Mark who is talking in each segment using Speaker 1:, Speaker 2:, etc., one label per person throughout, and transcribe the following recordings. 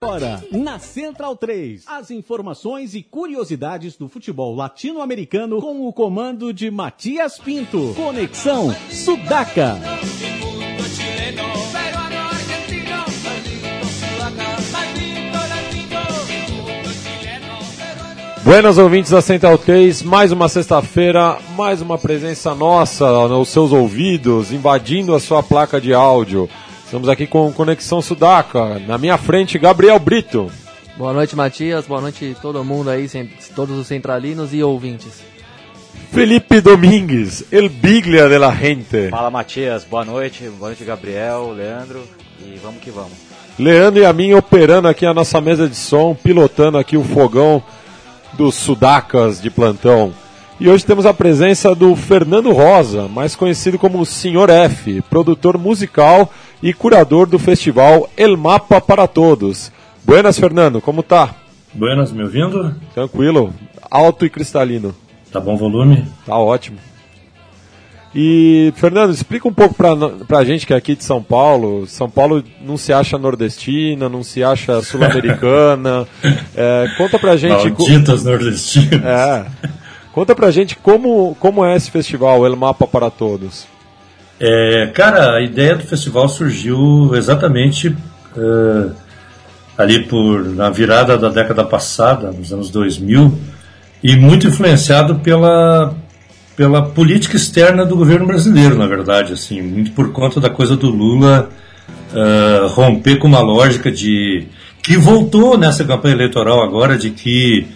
Speaker 1: Agora, na Central 3, as informações e curiosidades do futebol latino-americano com o comando de Matias Pinto. Conexão Sudaca.
Speaker 2: Buenas ouvintes da Central 3, mais uma sexta-feira, mais uma presença nossa nos seus ouvidos, invadindo a sua placa de áudio. Estamos aqui com Conexão Sudaca. Na minha frente, Gabriel Brito.
Speaker 3: Boa noite, Matias. Boa noite todo mundo aí, todos os centralinos e ouvintes.
Speaker 2: Felipe Domingues, El Biglia de la Gente.
Speaker 4: Fala, Matias. Boa noite. Boa noite, Gabriel, Leandro. E vamos que vamos.
Speaker 2: Leandro e a mim operando aqui a nossa mesa de som, pilotando aqui o fogão dos Sudacas de plantão. E hoje temos a presença do Fernando Rosa, mais conhecido como Senhor F, produtor musical e curador do festival El Mapa para Todos. Buenas, Fernando, como tá?
Speaker 5: Buenas, me ouvindo?
Speaker 2: Tranquilo, alto e cristalino.
Speaker 5: Tá bom volume?
Speaker 2: Tá ótimo. E, Fernando, explica um pouco pra, pra gente que é aqui de São Paulo. São Paulo não se acha nordestina, não se acha sul-americana. é, conta pra gente.
Speaker 5: Malditas nordestinas.
Speaker 2: É. Conta pra gente como, como é esse festival, El Mapa para Todos.
Speaker 5: É, cara, a ideia do festival surgiu exatamente uh, ali por na virada da década passada, nos anos 2000, e muito influenciado pela pela política externa do governo brasileiro, na verdade, assim, muito por conta da coisa do Lula uh, romper com uma lógica de que voltou nessa campanha eleitoral agora de que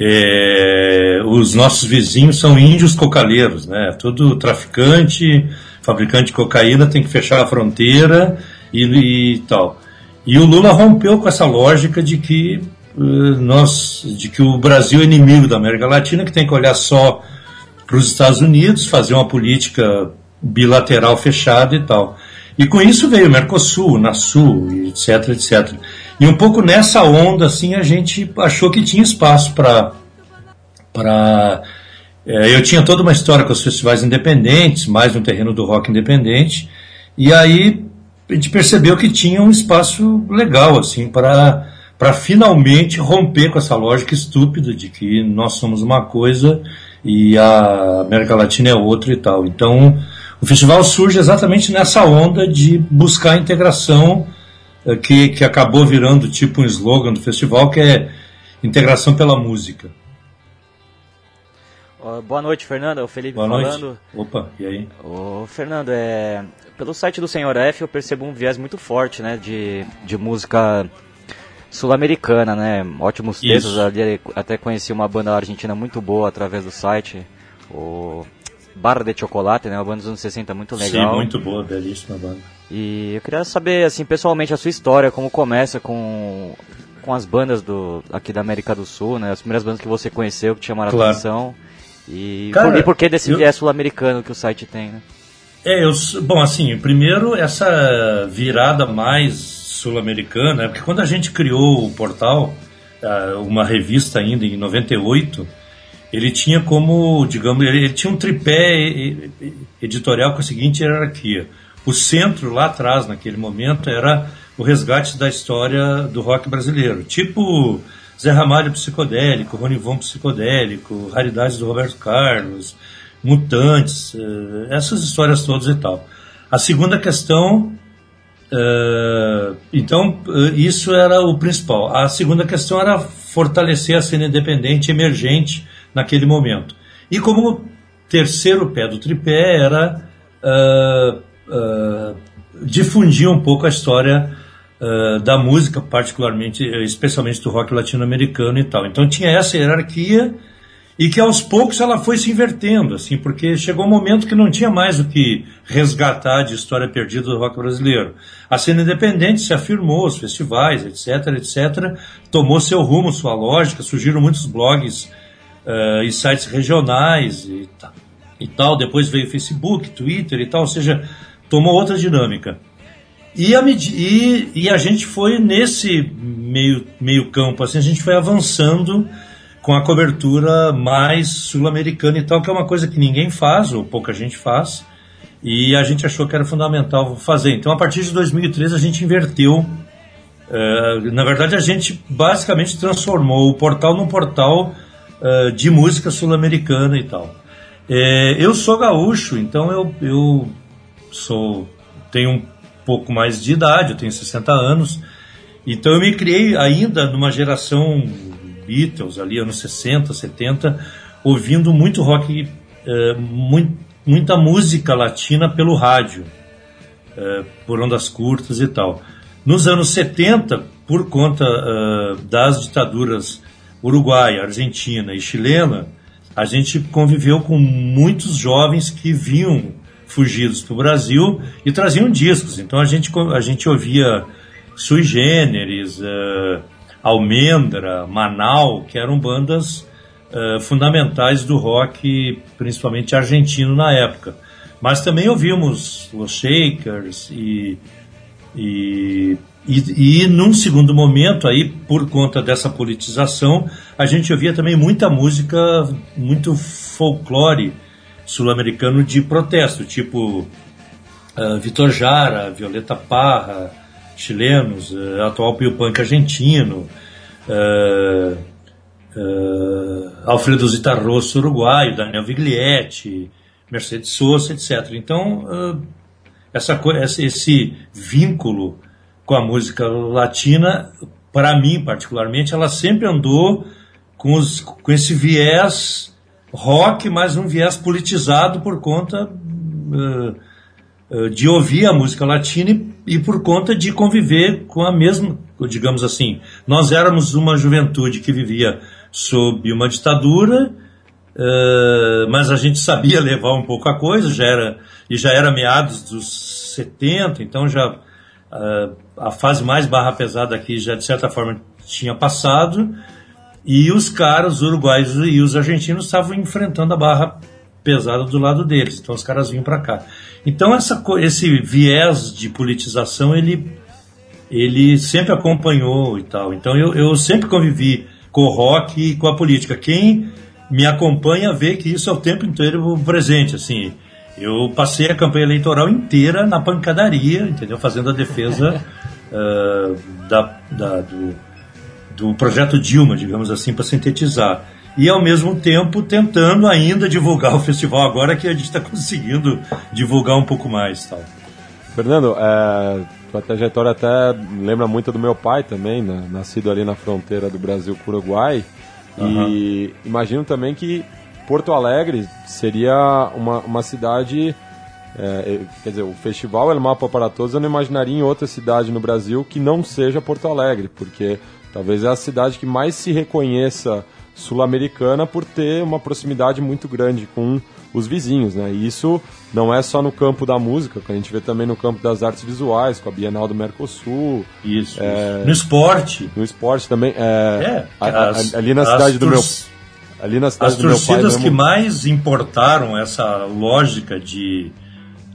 Speaker 5: é, os nossos vizinhos são índios cocaleiros, né? Tudo traficante, fabricante de cocaína tem que fechar a fronteira e, e tal. E o Lula rompeu com essa lógica de que uh, nós, de que o Brasil é inimigo da América Latina, que tem que olhar só para os Estados Unidos, fazer uma política bilateral fechada e tal. E com isso veio o Mercosul, o NASU, etc, etc. E um pouco nessa onda, assim, a gente achou que tinha espaço para. para é, eu tinha toda uma história com os festivais independentes, mais no terreno do rock independente, e aí a gente percebeu que tinha um espaço legal, assim, para para finalmente romper com essa lógica estúpida de que nós somos uma coisa e a América Latina é outra e tal. Então, o festival surge exatamente nessa onda de buscar a integração eh, que, que acabou virando tipo um slogan do festival, que é integração pela música.
Speaker 4: Boa noite, Fernando. É o Felipe
Speaker 5: boa
Speaker 4: falando.
Speaker 5: Noite. Opa, e aí?
Speaker 4: Ô, Fernando, é, pelo site do Senhor F eu percebo um viés muito forte né, de, de música sul-americana, né? Ótimos textos. Ali, até conheci uma banda argentina muito boa através do site. O Barra de Chocolate, né? Uma banda dos anos 60 muito legal.
Speaker 5: Sim, muito boa, belíssima banda.
Speaker 4: E eu queria saber, assim, pessoalmente, a sua história, como começa com, com as bandas do, aqui da América do Sul, né? As primeiras bandas que você conheceu, que te chamaram claro. a atenção. E, Cara, por, e por que desse eu... viés sul-americano que o site tem, né?
Speaker 5: É, eu, bom, assim, primeiro essa virada mais sul-americana, porque quando a gente criou o portal, ah, uma revista ainda em 98, ele tinha como, digamos, ele tinha um tripé editorial com a seguinte hierarquia. O centro, lá atrás, naquele momento, era o resgate da história do rock brasileiro. Tipo Zé Ramalho psicodélico, Ronivon psicodélico, Raridades do Roberto Carlos, Mutantes, eh, essas histórias todas e tal. A segunda questão, uh, então, uh, isso era o principal. A segunda questão era fortalecer a cena independente emergente naquele momento. E como terceiro pé do tripé era difundir um pouco a história uh, da música, particularmente, especialmente do rock latino-americano e tal. Então tinha essa hierarquia e que aos poucos ela foi se invertendo, assim, porque chegou um momento que não tinha mais o que resgatar de história perdida do rock brasileiro. A cena independente se afirmou, os festivais, etc, etc, tomou seu rumo, sua lógica, surgiram muitos blogs uh, e sites regionais e, e tal. Depois veio Facebook, Twitter e tal, ou seja, tomou outra dinâmica. E a, e, e a gente foi nesse meio, meio campo, assim, a gente foi avançando com a cobertura mais sul-americana e tal, que é uma coisa que ninguém faz, ou pouca gente faz, e a gente achou que era fundamental fazer. Então, a partir de 2013, a gente inverteu Uh, na verdade, a gente basicamente transformou o portal num portal uh, de música sul-americana e tal. É, eu sou gaúcho, então eu, eu sou tenho um pouco mais de idade, eu tenho 60 anos, então eu me criei ainda numa geração Beatles, ali anos 60, 70, ouvindo muito rock, uh, muito, muita música latina pelo rádio, por ondas curtas e tal. Nos anos 70, por conta uh, das ditaduras uruguaia, argentina e chilena, a gente conviveu com muitos jovens que vinham fugidos para o Brasil e traziam discos. Então a gente, a gente ouvia Sui Generis, uh, Almendra, Manal, que eram bandas uh, fundamentais do rock, principalmente argentino na época. Mas também ouvimos os Shakers e e, e, e num segundo momento, aí, por conta dessa politização, a gente ouvia também muita música, muito folclore sul-americano de protesto, tipo uh, Vitor Jara, Violeta Parra, chilenos, uh, atual Pio Punk argentino, uh, Alfredo Zitarrosso uruguaio, Daniel Viglietti, Mercedes Sosa, etc. Então, essa, esse vínculo com a música latina, para mim particularmente, ela sempre andou com, os, com esse viés rock, mas um viés politizado por conta uh, uh, de ouvir a música latina e, por conta de conviver com a mesma, digamos assim, nós éramos uma juventude que vivia sob uma ditadura, uh, mas a gente sabia levar um pouco a coisa, já era e já era meados dos 70, então já a fase mais barra pesada aqui já de certa forma tinha passado e os caras, os uruguaios e os argentinos estavam enfrentando a barra pesada do lado deles, então os caras vinham para cá. Então essa, esse viés de politização ele ele sempre acompanhou e tal. Então eu, eu sempre convivi com o rock e com a política. Quem me acompanha vê que isso é o tempo inteiro presente, assim. Eu passei a campanha eleitoral inteira na pancadaria, entendeu? Fazendo a defesa uh, da, da, do, do projeto Dilma, digamos assim, para sintetizar. E ao mesmo tempo tentando ainda divulgar o festival agora que a gente está conseguindo divulgar um pouco mais. Tal.
Speaker 2: Fernando, é, tua trajetória até lembra muito do meu pai também, né? nascido ali na fronteira do Brasil com o Uruguai. Uhum. E imagino também que Porto Alegre seria uma, uma cidade. É, quer dizer, o festival El Mapa para Todos eu não imaginaria em outra cidade no Brasil que não seja Porto Alegre, porque talvez é a cidade que mais se reconheça sul-americana por ter uma proximidade muito grande com os vizinhos, né? E isso não é só no campo da música, que a gente vê também no campo das artes visuais, com a Bienal do Mercosul.
Speaker 5: Isso. É, isso. No esporte.
Speaker 2: No esporte também. É, é as, ali na cidade do meu
Speaker 5: Ali na cidade As torcidas que mais importaram essa lógica de,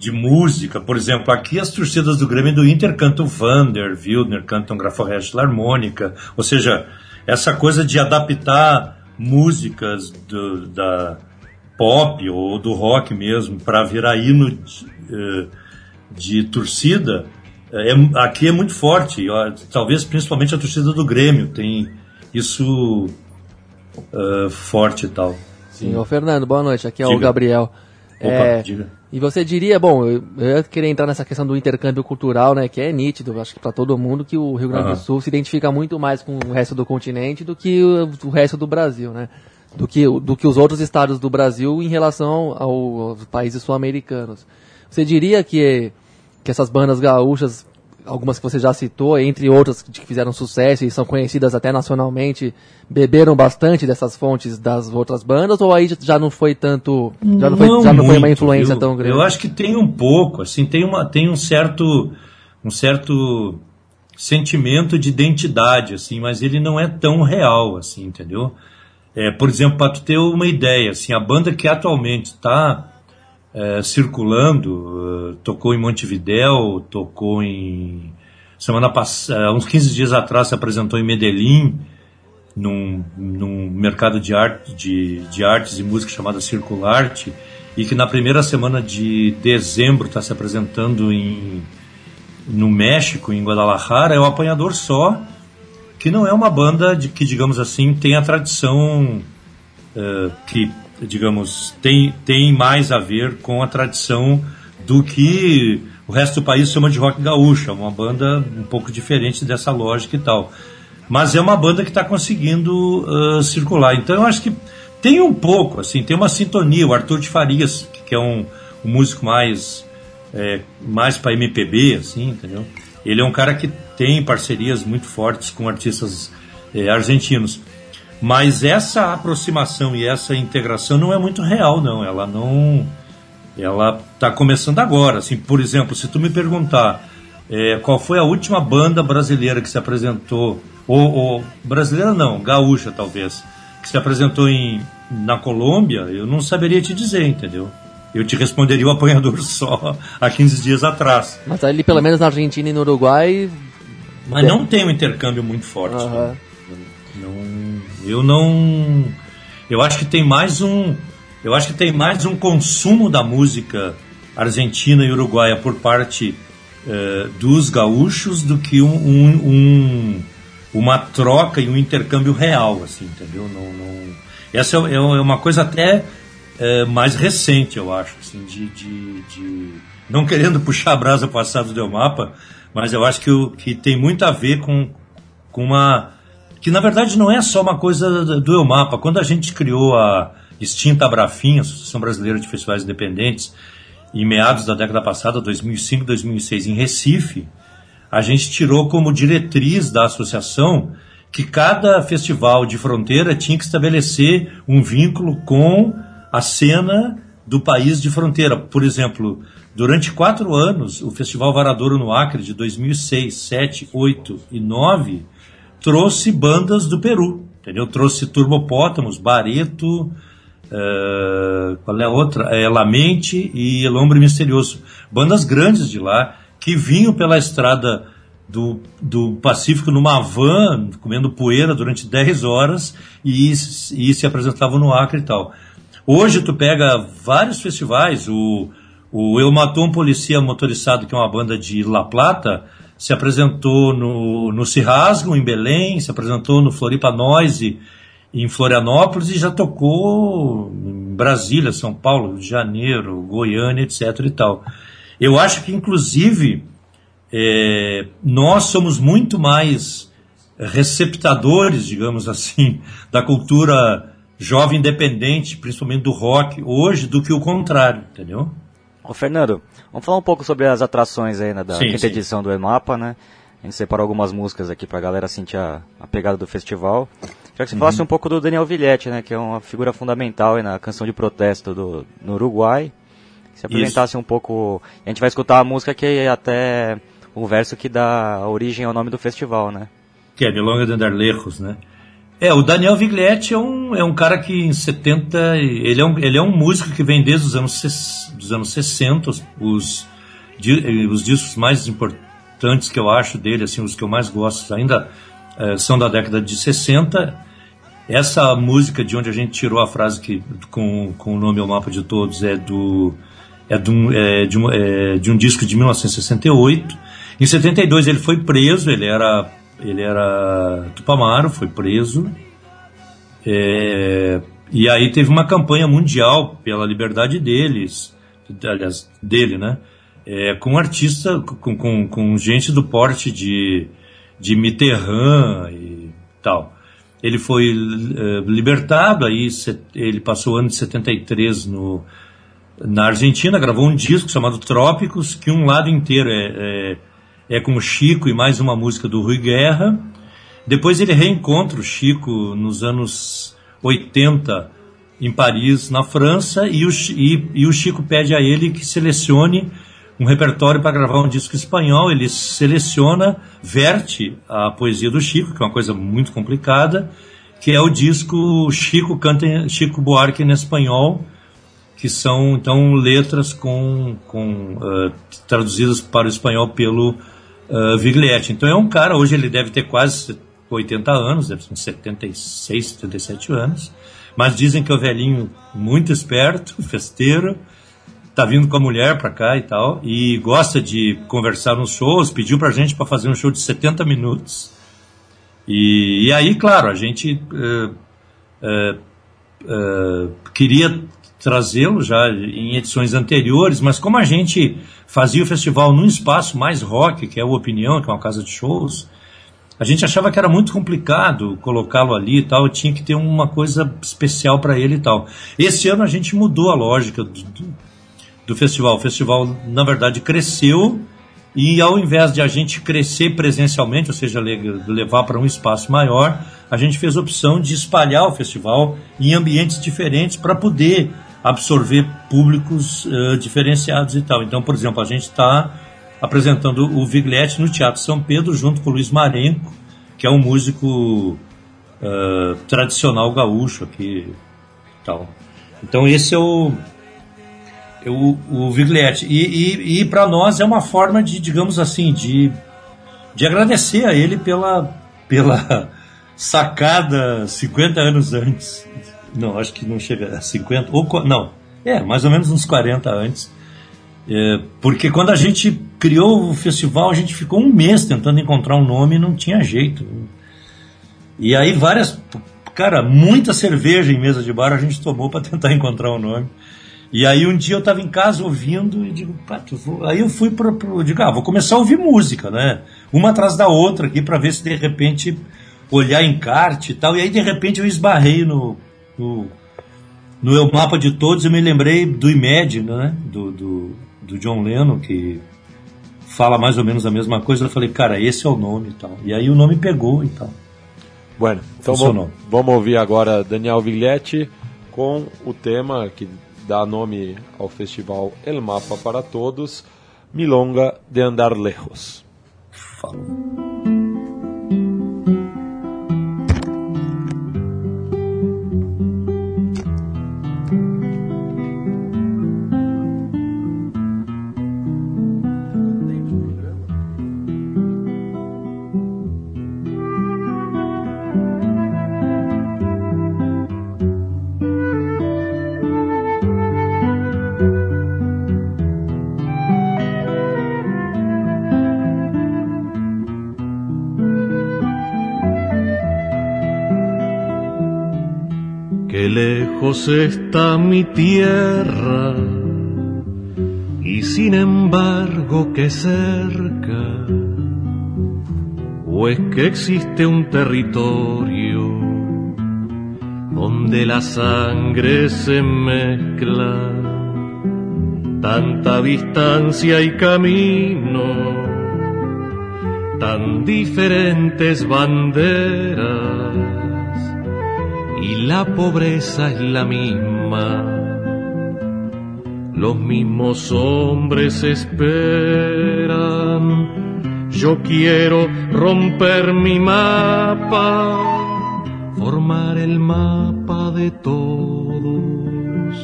Speaker 5: de música, por exemplo, aqui as torcidas do Grêmio e do Inter cantam Vander, Wildner, cantam Graforrest Harmônica, ou seja, essa coisa de adaptar músicas do, da pop ou do rock mesmo para virar hino de, eh, de torcida, é, aqui é muito forte, talvez principalmente a torcida do Grêmio tem isso uh, forte e tal.
Speaker 3: Sim, ô Fernando, boa noite. Aqui é diga. o Gabriel. Opa, é, diga. E você diria, bom, eu, eu ia querer entrar nessa questão do intercâmbio cultural, né, que é nítido, acho que para todo mundo, que o Rio Grande do Sul se identifica muito mais com o resto do continente do que o, o resto do Brasil, né? Do que, do que os outros estados do Brasil em relação ao, aos países sul-americanos. Você diria que, que essas bandas gaúchas algumas que você já citou, entre outras que fizeram sucesso e são conhecidas até nacionalmente, beberam bastante dessas fontes das outras bandas ou aí já não foi tanto, já não foi, não já não muito, foi uma influência
Speaker 5: eu,
Speaker 3: tão grande?
Speaker 5: Eu acho que tem um pouco, assim, tem uma tem um certo um certo sentimento de identidade, assim, mas ele não é tão real, assim, entendeu? É, por exemplo, para tu ter uma ideia, assim, a banda que atualmente está é, circulando, uh, tocou em Montevidéu, tocou em. Semana passada, uns 15 dias atrás, se apresentou em Medellín, num, num mercado de, arte, de, de artes e música chamada Circularte, e que na primeira semana de dezembro está se apresentando em, no México, em Guadalajara, é o Apanhador Só, que não é uma banda de, que, digamos assim, tem a tradição uh, que, digamos, tem, tem mais a ver com a tradição do que o resto do país chama de rock gaúcho. É uma banda um pouco diferente dessa lógica e tal. Mas é uma banda que está conseguindo uh, circular. Então eu acho que tem um pouco, assim, tem uma sintonia. O Arthur de Farias, que é um, um músico mais, é, mais para MPB, assim, entendeu? Ele é um cara que tem parcerias muito fortes com artistas é, argentinos. Mas essa aproximação e essa integração não é muito real, não. Ela não ela está começando agora. Assim, por exemplo, se tu me perguntar é, qual foi a última banda brasileira que se apresentou, ou, ou, brasileira não, gaúcha talvez, que se apresentou em, na Colômbia, eu não saberia te dizer, entendeu? Eu te responderia o apanhador só há 15 dias atrás.
Speaker 3: Mas ali, pelo menos na Argentina e no Uruguai.
Speaker 5: Mas não tem um intercâmbio muito forte. Uhum. Não, eu não. Eu acho que tem mais um eu acho que tem mais um consumo da música argentina e uruguaia por parte uh, dos gaúchos do que um, um, um, uma troca e um intercâmbio real, assim, entendeu? Não, não... Essa é, é, uma coisa até uh, mais recente, eu acho, assim, de, de, de... não querendo puxar a brasa passada do mapa, mas eu acho que, que tem muito a ver com, com uma que na verdade não é só uma coisa do Eumapa. Quando a gente criou a, extinta Abrafim, Associação Brasileira de Festivais Independentes, em meados da década passada, 2005, 2006, em Recife, a gente tirou como diretriz da associação que cada festival de fronteira tinha que estabelecer um vínculo com a cena do país de fronteira. Por exemplo, durante quatro anos, o Festival Varadouro no Acre, de 2006, 7, 8 e 9, trouxe bandas do Peru. Entendeu? Trouxe Turbopótamos, Bareto, Uh, qual é a outra? É Lamente e El Hombre Misterioso. Bandas grandes de lá que vinham pela estrada do, do Pacífico numa van, comendo poeira durante 10 horas e, e se apresentavam no Acre e tal. Hoje tu pega vários festivais, o, o Eu Matou um Policia Motorizado, que é uma banda de La Plata, se apresentou no, no Cirrasgo, em Belém, se apresentou no Floripa Noise, em Florianópolis e já tocou em Brasília, São Paulo, Rio de Janeiro, Goiânia, etc. e tal. Eu acho que, inclusive, é, nós somos muito mais receptadores, digamos assim, da cultura jovem independente, principalmente do rock, hoje, do que o contrário, entendeu?
Speaker 4: Ô Fernando, vamos falar um pouco sobre as atrações aí, né, da sim, quinta sim. edição do EMAPA, né? A gente separou algumas músicas aqui pra galera sentir a, a pegada do festival. Já que você uhum. falasse um pouco do Daniel Villetti, né, que é uma figura fundamental na canção de protesto do, no Uruguai. Que se apresentasse Isso. um pouco. A gente vai escutar a música que é até o verso que dá origem ao nome do festival, né?
Speaker 5: Que é Milonga de Andar Lejos, né? É, o Daniel Viglietti é um, é um cara que em 70. Ele é um, ele é um músico que vem desde os anos, dos anos 60. Os, os, os discos mais importantes que eu acho dele, assim, os que eu mais gosto ainda é, são da década de 60. Essa música de onde a gente tirou a frase que com, com o nome ao mapa de todos é do é de um, é de, um, é de um disco de 1968. Em 72 ele foi preso, ele era ele era Tupamaro, foi preso. É, e aí teve uma campanha mundial pela liberdade deles, aliás, dele, né? É, com artista, com, com, com gente do porte de de Mitterrand e tal. Ele foi uh, libertado, aí ele passou o ano de 73 no, na Argentina, gravou um disco chamado Trópicos, que um lado inteiro é, é, é com o Chico e mais uma música do Rui Guerra. Depois ele reencontra o Chico nos anos 80 em Paris, na França, e o, e, e o Chico pede a ele que selecione um repertório para gravar um disco espanhol. Ele seleciona, verte a poesia do Chico, que é uma coisa muito complicada, que é o disco Chico canta Chico Buarque em espanhol, que são então letras com, com uh, traduzidas para o espanhol pelo uh, Viglietti. Então é um cara, hoje ele deve ter quase 80 anos, deve ter 76, 77 anos, mas dizem que é um velhinho muito esperto, festeiro, tá vindo com a mulher para cá e tal, e gosta de conversar nos shows, pediu pra gente para fazer um show de 70 minutos. E, e aí, claro, a gente uh, uh, uh, queria trazê-lo já em edições anteriores, mas como a gente fazia o festival num espaço mais rock, que é o Opinião, que é uma casa de shows, a gente achava que era muito complicado colocá-lo ali e tal, tinha que ter uma coisa especial para ele e tal. Esse ano a gente mudou a lógica do, do, festival. O festival, na verdade, cresceu e ao invés de a gente crescer presencialmente, ou seja, levar para um espaço maior, a gente fez a opção de espalhar o festival em ambientes diferentes para poder absorver públicos uh, diferenciados e tal. Então, por exemplo, a gente está apresentando o Viglietti no Teatro São Pedro junto com o Luiz Marenco, que é um músico uh, tradicional gaúcho aqui. Tal. Então esse é o, é o, o Viglietti. E, e, e para nós é uma forma de, digamos assim, de, de agradecer a ele pela, pela sacada 50 anos antes. Não, acho que não chega a 50, ou não, é, mais ou menos uns 40 antes é, porque quando a gente criou o festival, a gente ficou um mês tentando encontrar um nome e não tinha jeito. E aí várias, cara, muita cerveja em mesa de bar a gente tomou para tentar encontrar um nome. E aí um dia eu estava em casa ouvindo e digo, vou... aí eu fui para pro, digo, ah, vou começar a ouvir música, né? Uma atrás da outra aqui para ver se de repente olhar encarte e tal. E aí de repente eu esbarrei no, no no mapa de todos eu me lembrei do IMED, né? Do, do, do John Lennon, que fala mais ou menos a mesma coisa. Eu falei, cara, esse é o nome e tal. E aí o nome pegou e tal.
Speaker 2: Bueno, então vamos, vamos ouvir agora Daniel Viglietti com o tema que dá nome ao festival El Mapa para Todos, Milonga de Andar Lejos. Falou.
Speaker 6: Está mi tierra y sin embargo que cerca, o es que existe un territorio donde la sangre se mezcla, tanta distancia y camino, tan diferentes banderas y la pobreza es la misma. Los mismos hombres esperan. Yo quiero romper mi mapa, formar el mapa de todos,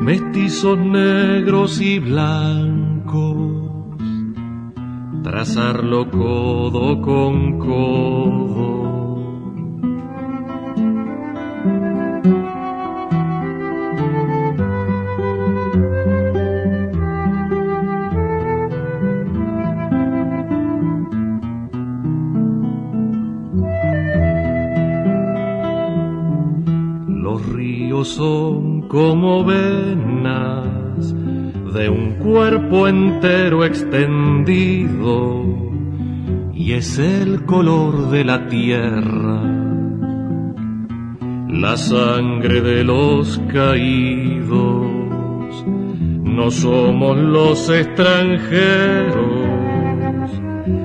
Speaker 6: mestizos negros y blancos, trazarlo codo con codo son como venas de un cuerpo entero extendido y es el color de la tierra, la sangre de los caídos. No somos los extranjeros,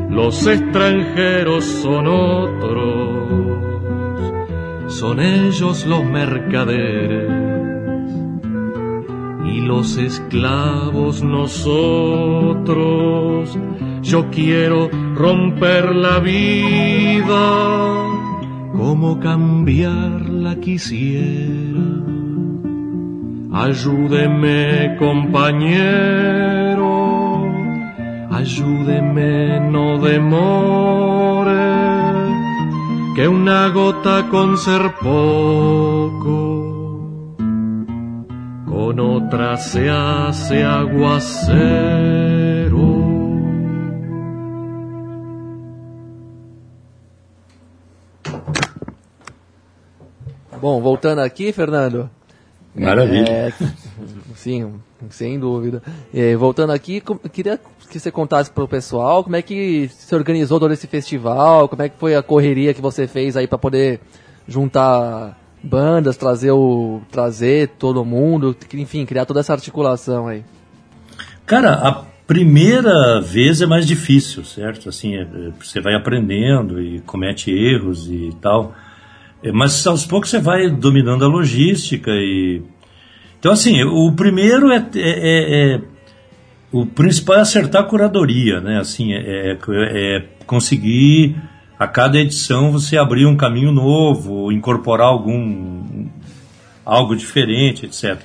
Speaker 6: los extranjeros son otros son ellos los mercaderes y los esclavos nosotros. Yo quiero romper la vida como cambiarla quisiera. Ayúdeme compañero, ayúdeme no demore que una gota con ser poco, con otra se hace aguacero.
Speaker 3: Bom, voltando aqui, Fernando.
Speaker 5: Maravilha. É,
Speaker 3: sim, sem dúvida. É, voltando aqui, queria que você contasse para o pessoal como é que se organizou todo esse festival, como é que foi a correria que você fez aí para poder juntar bandas, trazer o trazer todo mundo, enfim, criar toda essa articulação aí.
Speaker 5: Cara, a primeira vez é mais difícil, certo? Assim, é, você vai aprendendo e comete erros e tal. É, mas aos poucos você vai dominando a logística e então assim o primeiro é, é, é, é o principal é acertar a curadoria né assim é, é, é, conseguir a cada edição você abrir um caminho novo incorporar algum algo diferente etc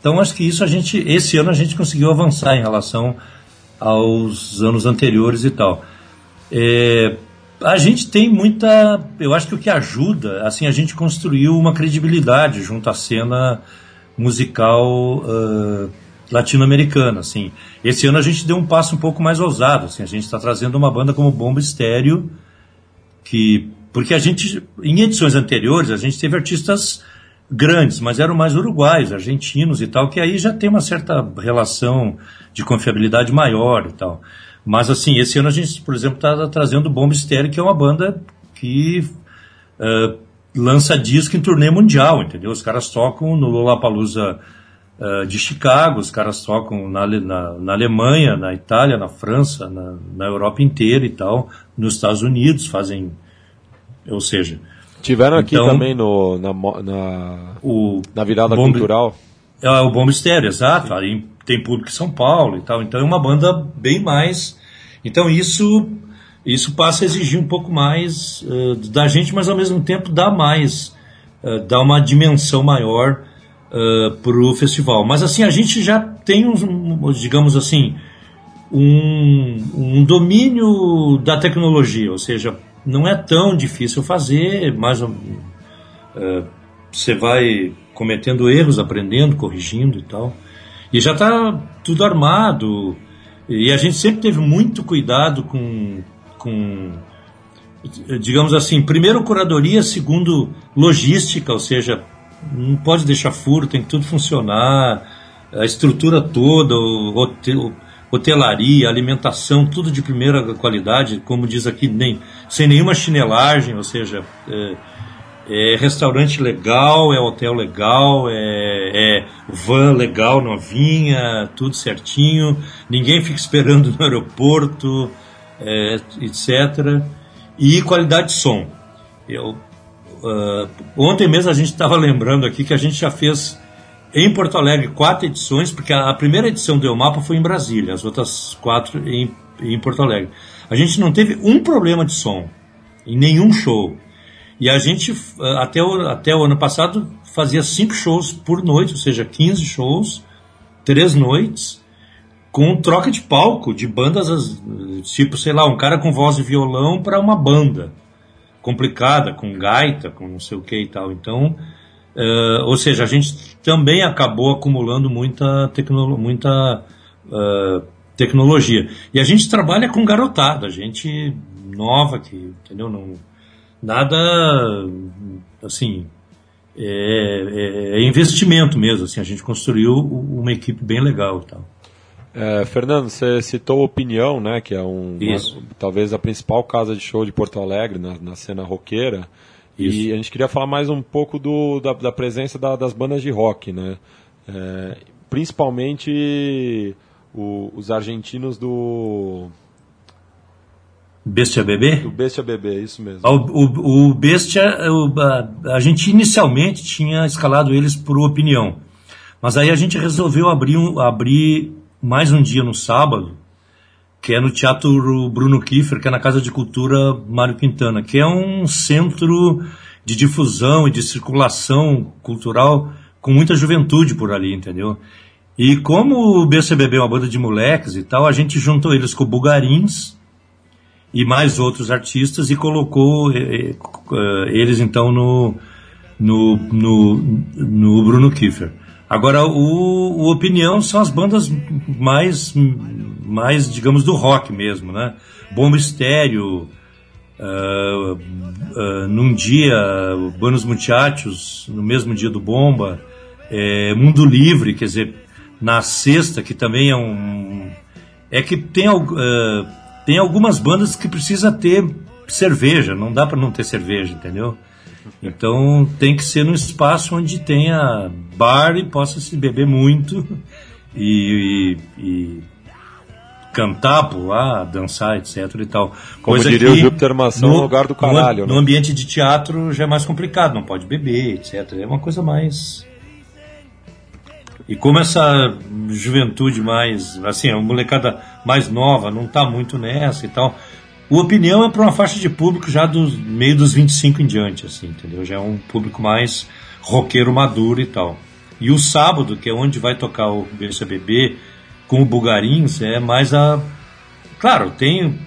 Speaker 5: então acho que isso a gente esse ano a gente conseguiu avançar em relação aos anos anteriores e tal é, a gente tem muita. Eu acho que o que ajuda, assim, a gente construiu uma credibilidade junto à cena musical uh, latino-americana, assim. Esse ano a gente deu um passo um pouco mais ousado, assim. A gente está trazendo uma banda como Bomba Estéreo, que porque a gente, em edições anteriores, a gente teve artistas grandes, mas eram mais uruguaios, argentinos e tal, que aí já tem uma certa relação de confiabilidade maior e tal. Mas assim, esse ano a gente, por exemplo, está trazendo Bomba Estéreo, que é uma banda que uh, lança disco em turnê mundial, entendeu? Os caras tocam no Lollapalooza uh, de Chicago, os caras tocam na, na, na, Alemanha, na Itália, na França, na, na Europa inteira e tal, nos Estados Unidos, fazem, ou seja...
Speaker 2: Tiveram aqui então, também no, na, na, o na virada cultural.
Speaker 5: É o Bomba Estéreo, exato. Aí tem público em São Paulo e tal. Então é uma banda bem mais então isso isso passa a exigir um pouco mais uh, da gente, mas ao mesmo tempo dá mais, uh, dá uma dimensão maior uh, para o festival. Mas assim, a gente já tem, um, digamos assim, um, um domínio da tecnologia, ou seja, não é tão difícil fazer, mas uh, você vai cometendo erros, aprendendo, corrigindo e tal. E já está tudo armado, e a gente sempre teve muito cuidado com, com digamos assim, primeiro curadoria, segundo logística, ou seja, não pode deixar furo, tem que tudo funcionar, a estrutura toda, o hotel, hotelaria, alimentação, tudo de primeira qualidade, como diz aqui, nem, sem nenhuma chinelagem, ou seja, é, é restaurante legal, é hotel legal, é, é van legal, novinha, tudo certinho, ninguém fica esperando no aeroporto, é, etc. E qualidade de som. Eu, uh, ontem mesmo a gente estava lembrando aqui que a gente já fez em Porto Alegre quatro edições, porque a, a primeira edição do Mapa foi em Brasília, as outras quatro em, em Porto Alegre. A gente não teve um problema de som em nenhum show. E a gente, eh, até o, até o ano passado, fazia cinco shows por noite, ou seja, 15 shows, três noites, com troca de palco, de bandas, tipo, sei lá, um cara com voz e violão para uma banda complicada, com gaita, com não sei o que e tal. Então, uh, ou seja, a gente também acabou acumulando muita, tecno muita uh, tecnologia. E a gente trabalha com garotada, gente nova que, entendeu? Não, nada assim é, é, é, investimento mesmo assim a gente construiu uma equipe bem legal tal
Speaker 2: é, Fernando você citou opinião né que é um uma, talvez a principal casa de show de Porto Alegre na, na cena roqueira Isso. e a gente queria falar mais um pouco do, da, da presença da, das bandas de rock né é, principalmente o, os argentinos do
Speaker 5: Bestia Bebê?
Speaker 2: O Bestia Bebê, isso mesmo.
Speaker 5: O, o, o Bestia, o, a, a, gente inicialmente tinha escalado eles por opinião. Mas aí a gente resolveu abrir, um, abrir mais um dia no sábado, que é no Teatro Bruno Kiefer, que é na Casa de Cultura Mário Quintana, que é um centro de difusão e de circulação cultural com muita juventude por ali, entendeu? E como o BCBB é uma banda de moleques e tal, a gente juntou eles com Bugarins, e mais outros artistas e colocou eh, eh, eles então no, no, no, no Bruno Kiefer. Agora, o, o Opinião são as bandas mais, mais, digamos, do rock mesmo, né? Bomba Estéreo, uh, uh, num dia, Buenos Muchachos, no mesmo dia do Bomba, é, Mundo Livre, quer dizer, na sexta, que também é um. É que tem, uh, tem algumas bandas que precisa ter cerveja, não dá para não ter cerveja, entendeu? Então tem que ser num espaço onde tenha bar e possa se beber muito e, e, e cantar, pular, dançar, etc e tal.
Speaker 2: Como Coisa diria o Júpiter Maçã, no lugar do caralho.
Speaker 5: No,
Speaker 2: né?
Speaker 5: no ambiente de teatro já é mais complicado, não pode beber, etc. É uma coisa mais e como essa juventude mais, assim, a molecada mais nova não está muito nessa e tal, o Opinião é para uma faixa de público já do meio dos 25 em diante, assim, entendeu? Já é um público mais roqueiro maduro e tal. E o sábado, que é onde vai tocar o BCBB com o Bugarins, é mais a. Claro, tem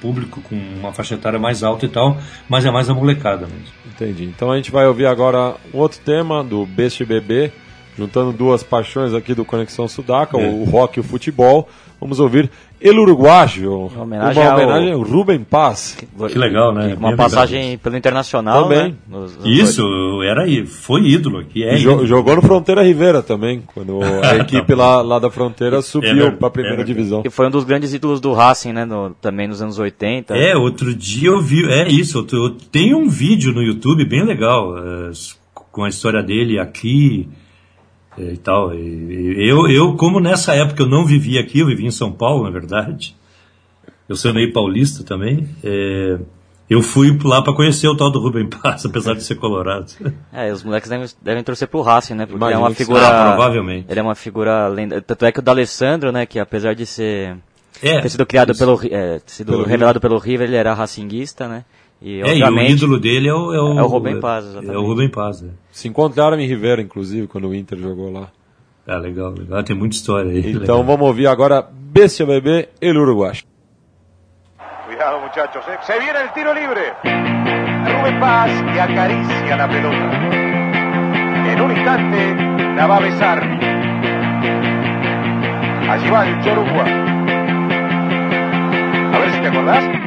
Speaker 5: público com uma faixa etária mais alta e tal, mas é mais a molecada mesmo.
Speaker 2: Entendi. Então a gente vai ouvir agora outro tema do BCBB juntando duas paixões aqui do Conexão Sudaca, é. o rock e o futebol. Vamos ouvir El Uruguayo,
Speaker 4: uma homenagem, uma homenagem ao
Speaker 2: Rubem Paz.
Speaker 5: Que legal, né?
Speaker 4: Uma passagem pelo Internacional,
Speaker 5: também. Né? Nos, nos Isso, era aí, foi ídolo. Que é
Speaker 2: ídolo. Jogou no Fronteira Ribeira também, quando a equipe lá, lá da Fronteira subiu é, para a primeira é, divisão.
Speaker 4: E foi um dos grandes ídolos do Racing, né? No, também nos anos 80.
Speaker 5: É, outro dia eu vi, é isso, eu, eu tenho um vídeo no YouTube bem legal, uh, com a história dele aqui e tal. E, eu, eu, como nessa época eu não vivia aqui, eu vivia em São Paulo, na verdade. Eu sou meio paulista também. É, eu fui lá para conhecer o tal do Rubem Paz, apesar de ser colorado.
Speaker 4: É, os moleques devem, devem torcer pro Racing, né? Porque Imagina é uma figura. Ah,
Speaker 5: provavelmente.
Speaker 4: Ele é uma figura lenda. Tanto é que o D'Alessandro, né? Que apesar de ser. É, ter sido criado isso. pelo. É, sido pelo revelado Rio. pelo River, ele era racinguista, né?
Speaker 5: E, é, e o ídolo dele é o, é o,
Speaker 4: é o Rubem Paz, exatamente.
Speaker 5: É o Rubem Paz, é.
Speaker 2: Se encontraram em Rivera, inclusive, quando o Inter jogou lá.
Speaker 5: Ah, legal, legal. Tem muita história aí.
Speaker 2: Então legal. vamos ouvir agora Bestia Bebê, El Uruguai.
Speaker 7: Cuidado, muchachos. Eh. Se viene el tiro libre. Rubén Paz y acaricia la pelota. En un instante la va a besar. Allí va el Chorugua. A ver si te acordás.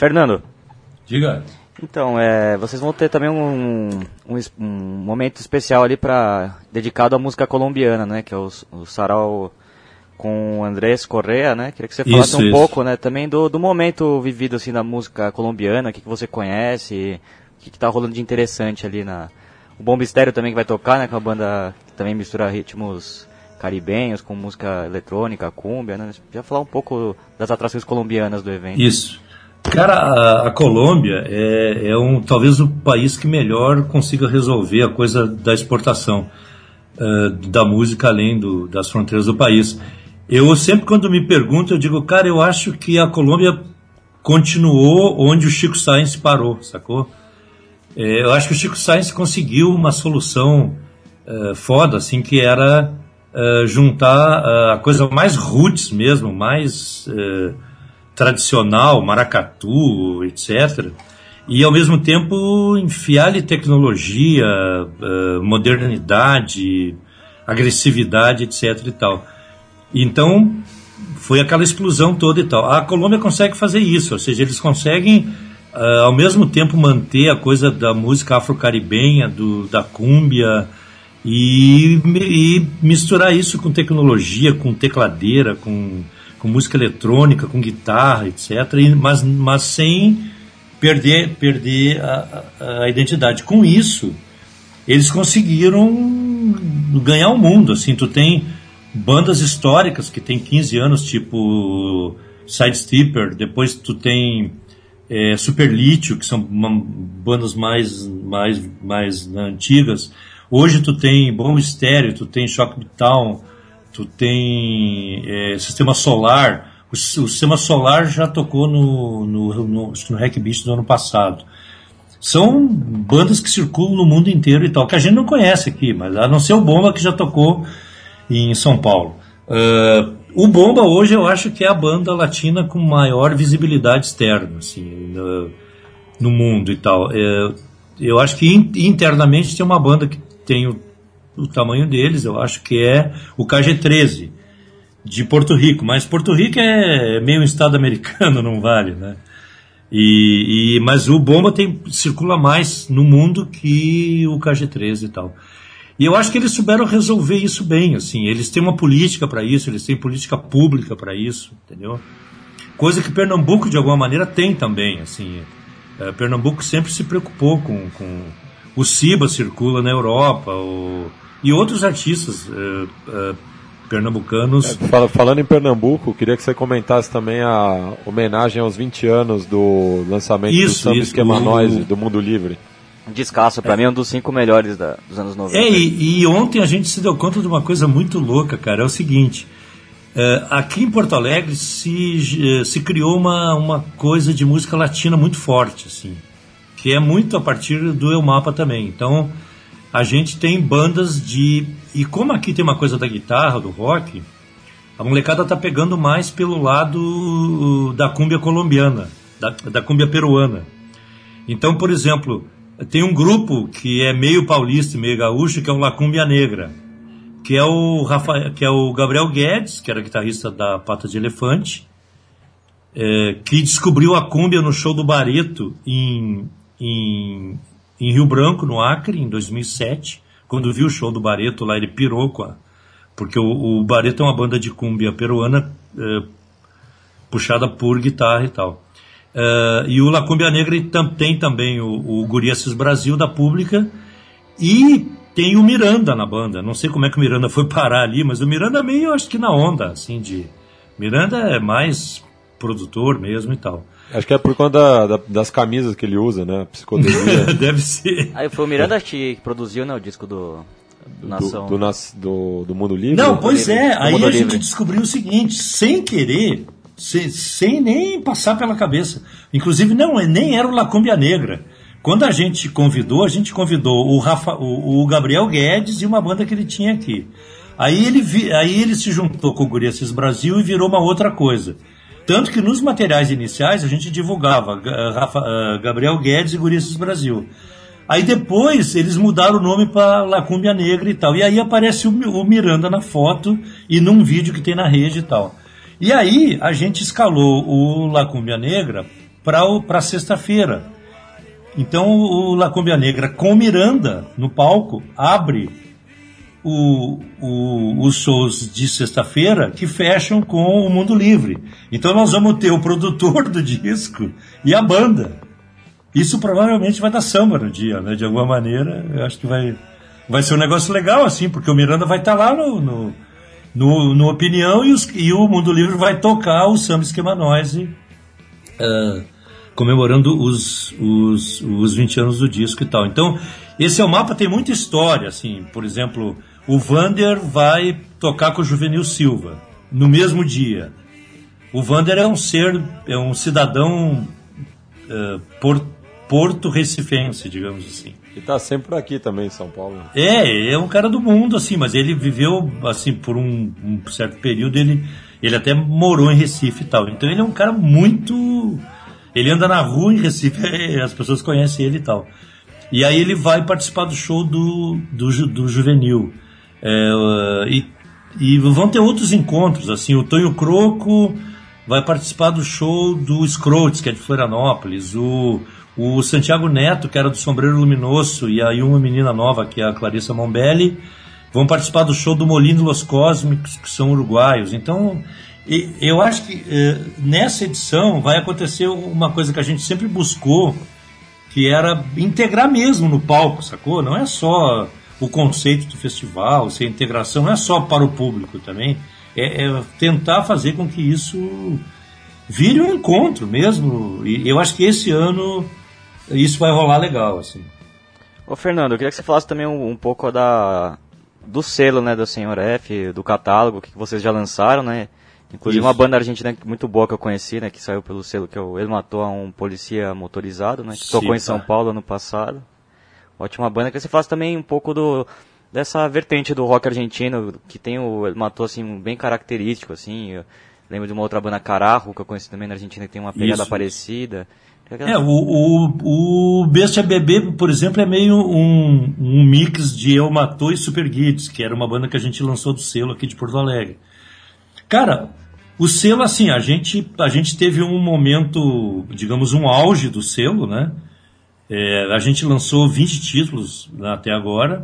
Speaker 4: Fernando,
Speaker 5: Diga.
Speaker 4: Então, é, vocês vão ter também um, um, um momento especial ali para dedicado à música colombiana, né? Que é o, o sarau com o Andrés Correa, né? Queria que você falasse isso, um isso. pouco, né? Também do, do momento vivido assim na música colombiana, o que, que você conhece, o que, que tá rolando de interessante ali na o Bom Mistério também que vai tocar, né? Com a banda que também mistura ritmos caribenhos com música eletrônica, cúmbia, né? Já falar um pouco das atrações colombianas do evento.
Speaker 5: Isso. Cara, a, a, Colômbia é, é um talvez o país que melhor consiga resolver a coisa da exportação uh, da música além do, das fronteiras do país. Eu sempre quando me pergunto, eu digo, cara, eu acho que a Colômbia continuou onde o Chico Sainz parou, sacou? É, eu acho que o Chico Sainz conseguiu uma solução uh, foda, assim, que era uh, juntar a coisa mais roots mesmo, mais tradicional, maracatu, etc., e ao mesmo tempo enfiar-lhe tecnologia, modernidade, agressividade, etc. e tal. Então, foi aquela explosão toda e tal. A Colômbia consegue fazer isso, ou seja, eles conseguem uh, ao mesmo tempo manter a coisa da música afro-caribenha, da cúmbia, e, e, misturar isso com tecnologia, com tecladeira, com, com música eletrônica, com guitarra, etc., e, mas, mas sem perder, perder a, a, identidade. Com isso, eles conseguiram ganhar o mundo. Assim, tu tem bandas históricas que tem 15 anos, tipo Side Steeper, depois tu tem é, Super Lítio, que são bandas mais, mais, mais né, antigas. Hoje tu tem Bom Estéreo, tu tem Shock Town, tu tem é, Sistema Solar. O, o, Sistema Solar já tocou no, no, no, no Hack Beat do ano passado. São bandas que circulam no mundo inteiro e tal, que a gente não conhece aqui, mas a não ser o Bomba que já tocou em São Paulo. Uh, o Bomba hoje eu acho que é a banda latina com maior visibilidade externa, assim, no, no mundo e tal. É, eu acho que internamente tem uma banda que tem o, o, tamanho deles, eu acho que é o KG13, de Porto Rico. Mas Porto Rico é meio estado americano, não vale, né? E, e, mas o Bomba tem, circula mais no mundo que o KG13 e tal. E eu acho que eles souberam resolver isso bem, assim. Eles têm uma política para isso, eles têm política pública para isso, entendeu? Coisa que Pernambuco, de alguma maneira, tem também, assim. É, Pernambuco sempre se preocupou com, com... O Siba circula na Europa, o... e outros artistas é, é, pernambucanos.
Speaker 2: É, falando em Pernambuco, queria que você comentasse também a homenagem aos 20 anos do lançamento isso, do Samba isso, Esquema o... Noise, do Mundo Livre.
Speaker 4: Descasso, para é. mim é um dos cinco melhores da, dos anos 90.
Speaker 5: É, e, e, ontem a gente se deu conta de uma coisa muito louca, cara. É o seguinte: é, aqui em Porto Alegre se, se criou uma, uma coisa de música latina muito forte, assim, que é muito a partir do Eu Mapa também. Então a gente tem bandas de. E como aqui tem uma coisa da guitarra, do rock, a molecada tá pegando mais pelo lado da cúmbia colombiana, da, da cúmbia peruana. Então, por exemplo, tem um grupo que é meio paulista e meio gaúcho, que é o Lacumbia Negra, que é o, Rafa, que é o Gabriel Guedes, que era guitarrista da Pata de Elefante, é, que descobriu a cúmbia no show do Bareto em, em, em, Rio Branco, no Acre, em 2007. Quando viu o show do Bareto lá, ele pirou com a, porque o, o Bareto é uma banda de cúmbia peruana é, puxada por guitarra e tal. Uh, e o La Cumbia Negra tem também o, o Guriaces Brasil da Pública e tem o Miranda na banda. Não sei como é que o Miranda foi parar ali, mas o Miranda é meio, acho que na onda, assim, de... Miranda é mais produtor mesmo e tal.
Speaker 2: Acho que é por conta da, da, das camisas que ele usa, né? Psicodelia.
Speaker 5: Deve ser.
Speaker 4: Aí foi o Miranda que produziu, né, o disco do...
Speaker 2: Nação. Do, do, do, do Mundo Livre?
Speaker 5: Não, pois é. Aí a gente descobriu o seguinte, sem querer, sem, sem nem passar pela cabeça. Inclusive, não, nem era o Lacumbia Negra. Quando a gente convidou, a gente convidou o, Rafa, o, o, Gabriel Guedes e uma banda que ele tinha aqui. Aí ele, vi, aí ele se juntou com o Guriacis Brasil e virou uma outra coisa. Tanto que nos materiais iniciais a gente divulgava uh, Rafa, uh, Gabriel Guedes e Guriacis Brasil. Aí depois eles mudaram o nome para Lacumbia Negra e tal. E aí aparece o, o Miranda na foto e num vídeo que tem na rede e tal. E aí a gente escalou o Lacumbia Negra para sexta-feira. Então o La Cumbia Negra com Miranda no palco abre o, o, os shows de sexta-feira que fecham com o Mundo Livre. Então nós vamos ter o produtor do disco e a banda. Isso provavelmente vai dar samba no dia, né? De alguma maneira, eu acho que vai, vai ser um negócio legal, assim, porque o Miranda vai estar lá no, no, no, no Opinião e, os, e, o Mundo Livre vai tocar o Samba Esquema Noise, uh, comemorando os, os, os 20 anos do disco e tal. Então, esse é o mapa, tem muita história, assim, por exemplo, o Vander vai tocar com o Juvenil Silva no mesmo dia. O Vander é um ser, é um cidadão uh, por, porto-recifense, digamos assim.
Speaker 2: E tá sempre por aqui também, em São Paulo.
Speaker 5: É, é um cara do mundo, assim, mas ele viveu, assim, por um, um, certo período, ele, ele até morou em Recife e tal. Então ele é um cara muito. Ele anda na rua em Recife, as pessoas conhecem ele e tal. E aí ele vai participar do show do, do, do Juvenil. É, e, e vão ter outros encontros, assim, o Tonho Croco vai participar do show do Scrotes, que é de Florianópolis, o, o Santiago Neto, que era do Sombreiro Luminoso, e aí uma menina nova, que é a Clarissa Mombelli, vão participar do show do Molino Los Cósmicos, que são uruguaios. Então, eu acho que é, nessa edição vai acontecer uma coisa que a gente sempre buscou, que era integrar mesmo no palco, sacou? Não é só o conceito do festival, se a integração não é só para o público também, é, é, tentar fazer com que isso vire um encontro mesmo. E eu acho que esse ano isso vai rolar legal, assim.
Speaker 4: Ô Fernando, eu queria que você falasse também um, um pouco da do selo, né, da Senhor F, do catálogo que vocês já lançaram, né? Inclusive Isso. uma banda argentina muito boa que eu conheci, né, que saiu pelo selo que eu, ele matou a um polícia motorizado, né, que Sim, tocou em São Paulo ano passado. Ótima banda. Que você faz também um pouco do dessa vertente do rock argentino que tem o matou assim bem característico assim. Eu lembro de uma outra banda Carajo que eu conheci também na Argentina que tem uma pegada Isso. parecida.
Speaker 5: É, o, o, o Bestia Bebê, por exemplo, é meio um, um mix de Eu Matou e Super Guides, que era uma banda que a gente lançou do selo aqui de Porto Alegre. Cara, o selo, assim, a gente, a gente teve um momento, digamos, um auge do selo, né? É, a gente lançou 20 títulos né, até agora.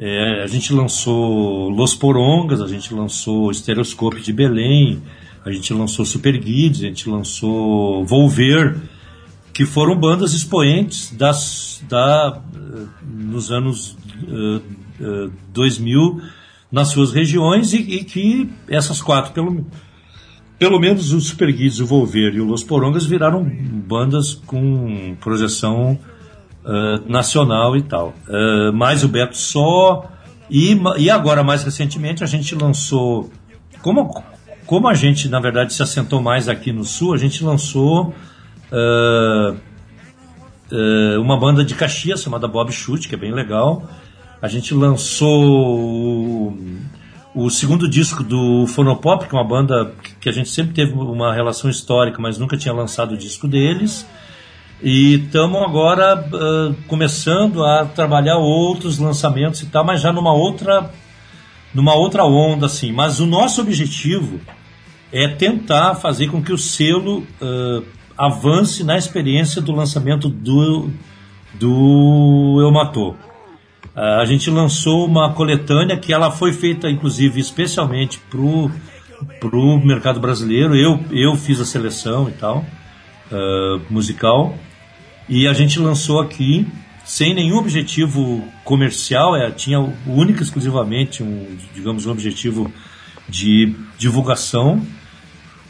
Speaker 5: É, a gente lançou Los Porongas, a gente lançou Estereoscope de Belém, a gente lançou Super Guides, a gente lançou Volver, que foram bandas expoentes das, da, nos anos uh, uh, 2000 nas suas regiões e, e, que essas quatro, pelo, pelo menos o Super Guides, o Volver e o Los Porongas viraram bandas com projeção uh, nacional e tal. Uh, mais o Beto Só. E, e agora, mais recentemente, a gente lançou. Como, como a gente, na verdade, se assentou mais aqui no Sul, a gente lançou uh, uma banda de Caxias chamada Bob Chute, que é bem legal. A gente lançou o segundo disco do Fonopop, que é uma banda que a gente sempre teve uma relação histórica, mas nunca tinha lançado o disco deles. E estamos agora uh, começando a trabalhar outros lançamentos e tal, mas já numa outra, numa outra onda, assim. Mas o nosso objetivo é tentar fazer com que o selo uh, avance na experiência do lançamento do, do Eu Matou. Uh, a gente lançou uma coletânea que ela foi feita, inclusive, especialmente para o mercado brasileiro. Eu, eu fiz a seleção e tal, uh, musical. E a gente lançou aqui sem nenhum objetivo comercial, é, tinha única exclusivamente um, digamos, um objetivo de divulgação.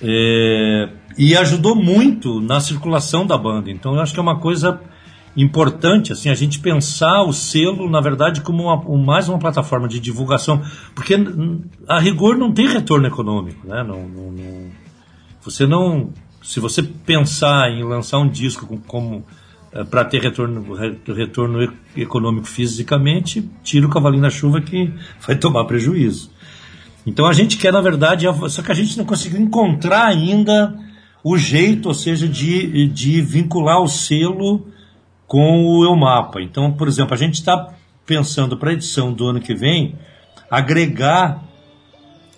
Speaker 5: É, e ajudou muito na circulação da banda. Então eu acho que é uma coisa importante assim a gente pensar o selo na verdade como uma, mais uma plataforma de divulgação porque a rigor não tem retorno econômico né não, não, não você não se você pensar em lançar um disco com, como é, para ter retorno, retorno econômico fisicamente, tira o cavalinho da chuva que vai tomar prejuízo. Então a gente quer, na verdade, só que a gente não conseguiu encontrar ainda o jeito, ou seja, de, de vincular o selo com o EUMAPA. Então, por exemplo, a gente está pensando para a edição do ano que vem agregar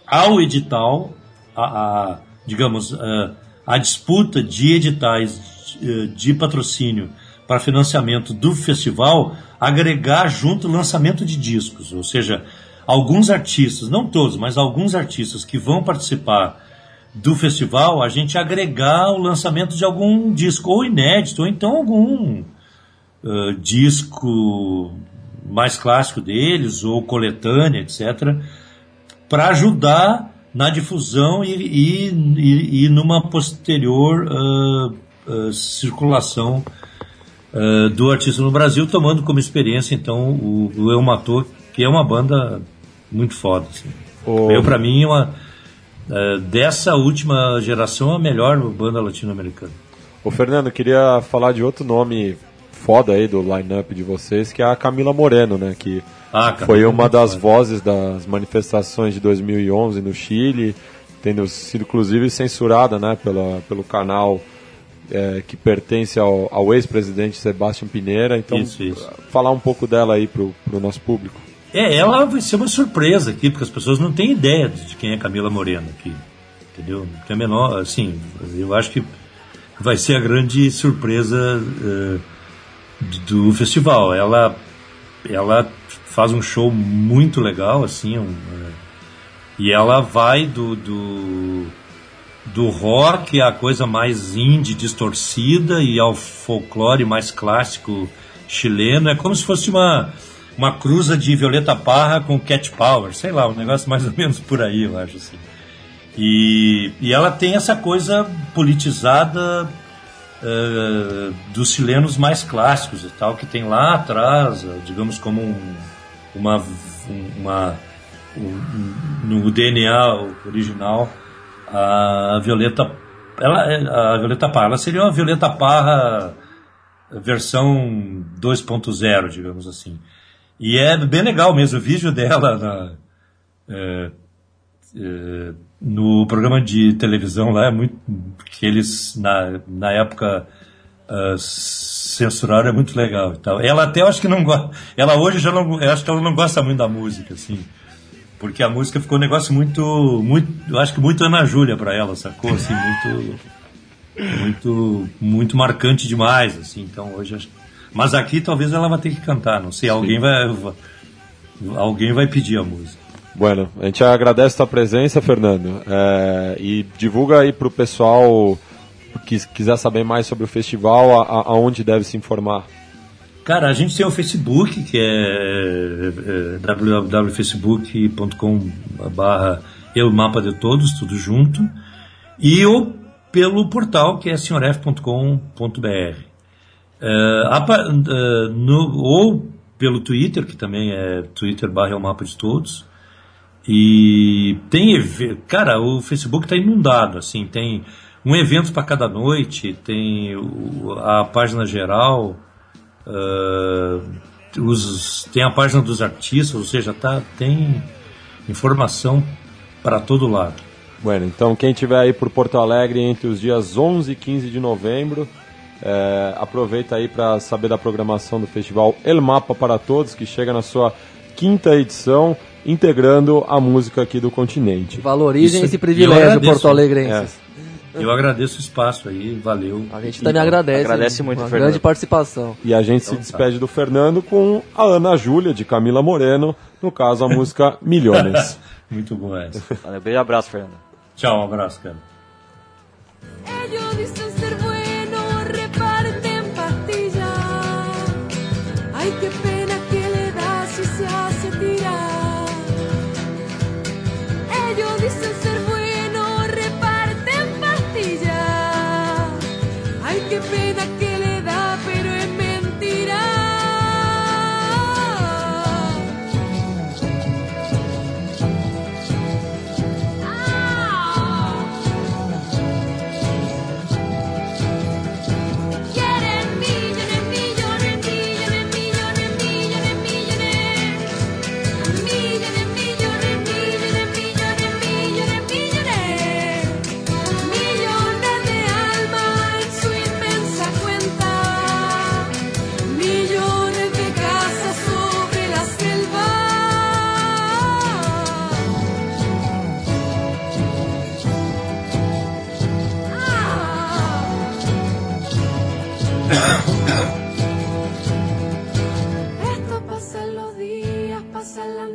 Speaker 5: ao edital, a, a digamos, a, a, disputa de editais de, de patrocínio para financiamento do festival agregar junto o lançamento de discos, ou seja, alguns artistas, não todos, mas alguns artistas que vão participar do festival, a gente agregar o lançamento de algum disco ou inédito, ou então algum uh, disco mais clássico deles, ou coletânea, etc., para ajudar na difusão e, e, e, numa posterior uh, uh, circulação do artista no Brasil, tomando como experiência então o, o Eu Matou, que é uma banda muito foda. Assim. Oh. Eu, para mim, uma, dessa última geração, a melhor banda latino-americana.
Speaker 2: Ô Fernando, queria falar de outro nome foda aí do line-up de vocês, que é a Camila Moreno, né? Que ah, foi uma das vozes das manifestações de 2011 no Chile, tendo sido inclusive censurada, né? Pela, pelo canal é, que pertence ao, ao ex-presidente Sebastião Pineira. Então, isso, isso. falar um pouco dela aí pro, pro nosso público.
Speaker 5: É, ela vai ser uma surpresa aqui, porque as pessoas não têm ideia de quem é Camila Moreno aqui. Entendeu? Não tem a menor. Assim, eu acho que vai ser a grande surpresa. Uh, do festival. Ela, ela faz um show muito legal, assim, um, é, e ela vai do, do, do rock à coisa mais indie, distorcida, e ao folclore mais clássico chileno. É como se fosse uma, uma cruza de Violeta Parra com Cat Power, sei lá, um negócio mais ou menos por aí, eu acho assim. E, e ela tem essa coisa politizada uh, dos chilenos mais clássicos e tal, que tem lá atrás, uh, digamos como um, uma, uma um, no DNA original, a Violeta, ela, a Violeta Parra, ela seria uma Violeta Parra versão 2.0, digamos assim. E é bem legal mesmo, o vídeo dela na, é, no programa de televisão lá é muito que eles na, na época uh, censuraram é muito legal e tal. Ela até eu acho que não gosta, ela hoje já não, acho que ela não gosta muito da música assim, porque a música ficou um negócio muito muito, eu acho que muito Ana Júlia para ela, sacou assim, muito muito muito marcante demais assim. Então hoje acho, mas aqui talvez ela vá ter que cantar, não sei, Sim. alguém vai alguém vai pedir a música.
Speaker 2: Bueno, a gente agradece a sua presença, Fernando, é, e divulga aí para o pessoal que quiser saber mais sobre o festival, a, aonde deve se informar.
Speaker 5: Cara, a gente tem o Facebook, que é, é www.facebook.com barra mapa de todos, tudo junto, e ou pelo portal que é senhorf.com.br. É, é, ou pelo Twitter, que também é Twitter barra o mapa de todos, e tem cara, o Facebook está inundado, assim, tem um evento para cada noite, tem a página geral, uh, os, tem a página dos artistas, ou seja, tá, tem informação para todo lado.
Speaker 2: Bueno, então quem estiver aí por Porto Alegre entre os dias 11 e 15 de novembro, é, aproveita aí para saber da programação do festival El Mapa para Todos, que chega na sua quinta edição integrando a música aqui do continente.
Speaker 3: Valorizem Isso, esse privilégio porto alegrenses.
Speaker 5: É. Eu agradeço o espaço aí, valeu.
Speaker 3: A gente também agradece.
Speaker 4: Agradece muito,
Speaker 3: uma
Speaker 4: Fernando.
Speaker 3: grande participação.
Speaker 2: E a gente então, se despede tá. do Fernando com a Ana Júlia, de Camila Moreno, no caso a música Milhões.
Speaker 5: muito bom essa.
Speaker 4: Valeu, beijo, abraço, Fernando.
Speaker 5: Tchau, um abraço, cara.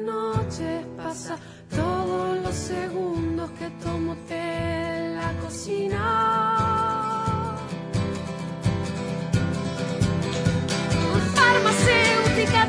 Speaker 8: noches pasa, todos los segundos que tomo té en la cocina. Farmacéutica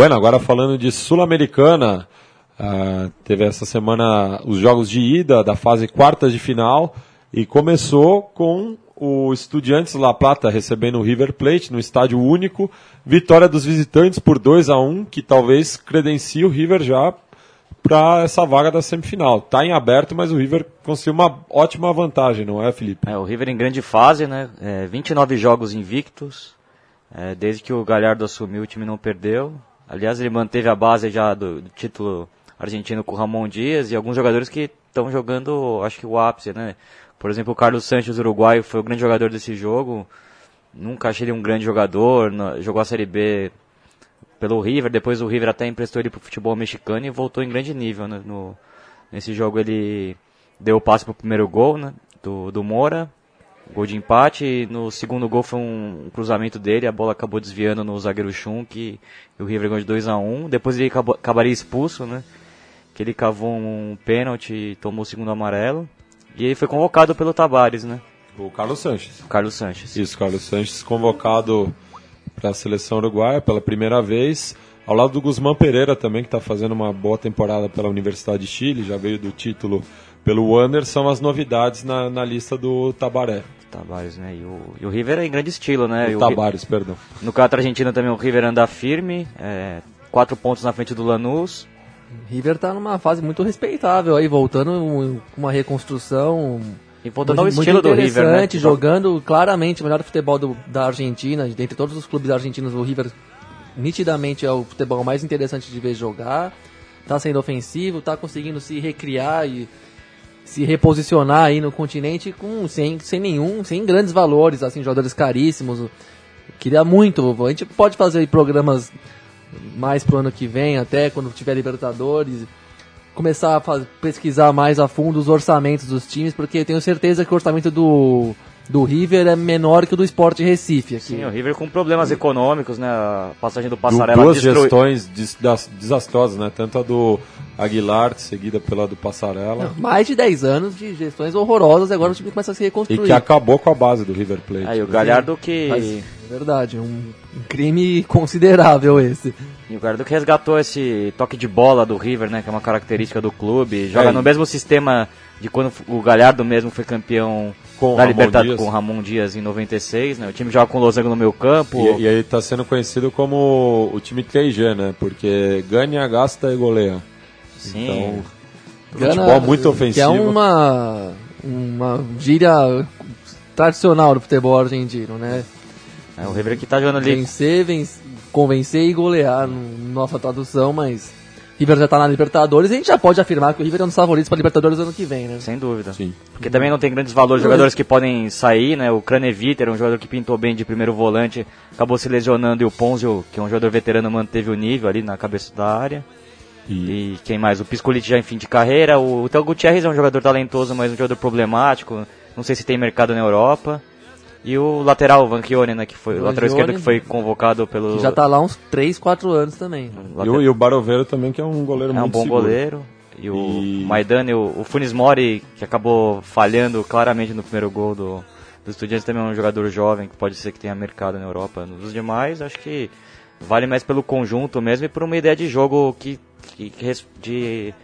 Speaker 2: Bueno, agora falando de Sul-Americana, uh, teve essa semana os jogos de ida da fase quartas de final e começou com o Estudiantes La Plata recebendo o River Plate no estádio único, vitória dos visitantes por 2 a 1 que talvez credencie o River já para essa vaga da semifinal. Está em aberto, mas o River conseguiu uma ótima vantagem, não é, Felipe?
Speaker 4: É, o River em grande fase, né? É, 29 jogos invictos. É, desde que o Galhardo assumiu, o time não perdeu. Aliás, ele manteve a base já do, do título argentino com o Ramon Dias e alguns jogadores que estão jogando, acho que o ápice, né? Por exemplo, o Carlos Sanches, uruguaio, foi o grande jogador desse jogo. Nunca achei ele um grande jogador, jogou a Série B pelo River, depois o River até emprestou ele para o futebol mexicano e voltou em grande nível. Né? No, nesse jogo ele deu o passe para o primeiro gol né? do, do Moura, Gol de empate. No segundo gol foi um cruzamento dele. A bola acabou desviando no zagueiro Schunk. E o River ganhou de 2 a 1 um. Depois ele acabou, acabaria expulso, né? Que ele cavou um pênalti e tomou o segundo amarelo. E ele foi convocado pelo Tabares, né?
Speaker 2: O Carlos Sanches.
Speaker 4: Carlos Sanches.
Speaker 2: Isso, Carlos Sanches convocado para a seleção uruguaia pela primeira vez. Ao lado do Guzmán Pereira também, que está fazendo uma boa temporada pela Universidade de Chile, já veio do título pelo Wander, são as novidades na, na lista do Tabaré.
Speaker 4: Tabares, né? E o, e o River é em grande estilo, né?
Speaker 2: O Tabares, perdão.
Speaker 4: No caso argentino também o River anda firme, é, quatro pontos na frente do Lanús.
Speaker 3: O River tá numa fase muito respeitável aí, voltando com uma reconstrução.
Speaker 4: E voltando ao estilo do River, né?
Speaker 3: Jogando claramente o melhor futebol do, da Argentina, dentre todos os clubes argentinos, o River nitidamente é o futebol mais interessante de ver jogar. Tá sendo ofensivo, tá conseguindo se recriar e se reposicionar aí no continente com sem, sem nenhum, sem grandes valores, assim, jogadores caríssimos. Queria muito, a gente pode fazer programas mais pro ano que vem, até quando tiver Libertadores, começar a fazer, pesquisar mais a fundo os orçamentos dos times, porque tenho certeza que o orçamento do do River é menor que o do Sport Recife. Aqui.
Speaker 4: Sim, o River com problemas econômicos, né? A passagem do Passarela
Speaker 2: Duas destru... gestões des desastrosas, né? Tanto a do Aguilar, seguida pela do Passarela.
Speaker 3: Não, mais de 10 anos de gestões horrorosas, agora o time começa a se reconstruir.
Speaker 2: E que acabou com a base do River Plate.
Speaker 4: Aí o Galhardo que... Mas, é
Speaker 3: verdade, um, um crime considerável esse.
Speaker 4: E o Galhardo que resgatou esse toque de bola do River, né? Que é uma característica do clube. Joga é. no mesmo sistema de quando o Galhardo mesmo foi campeão com da Libertadores com o Ramon Dias em 96, né? O time joga com o Losango no meio campo.
Speaker 2: E, e aí está sendo conhecido como o time 3G, né? Porque ganha, gasta e goleia. Sim. Então, Gana, futebol muito ofensivo. Que
Speaker 3: é uma, uma gíria tradicional do futebol argentino, né?
Speaker 4: É, o River que tá jogando ali.
Speaker 3: Vencer, vencer, convencer e golear, no, nossa tradução, mas River já está na Libertadores, e a gente já pode afirmar que o River é um dos favoritos para Libertadores ano que vem, né?
Speaker 4: Sem dúvida. Sim. Porque também não tem grandes valores, jogadores que podem sair, né? O Craneviter, um jogador que pintou bem de primeiro volante, acabou se lesionando, e o Ponzio, que é um jogador veterano, manteve o nível ali na cabeça da área. E, e quem mais? O Piscolite já em fim de carreira. O Theo Gutierrez é um jogador talentoso, mas um jogador problemático. Não sei se tem mercado na Europa. E o lateral, Van Chione, né, que foi o lateral esquerdo que foi convocado pelo...
Speaker 3: Que já tá lá uns 3, 4 anos também.
Speaker 2: E o, e o Baroveiro também, que é um goleiro
Speaker 4: é
Speaker 2: muito
Speaker 4: um bom
Speaker 2: seguro.
Speaker 4: goleiro. E o e... Maidani, o, o Funes Mori, que acabou falhando claramente no primeiro gol do, do Estudiantes, também é um jogador jovem, que pode ser que tenha mercado na Europa. Nos demais, acho que vale mais pelo conjunto mesmo e por uma ideia de jogo que, que, que de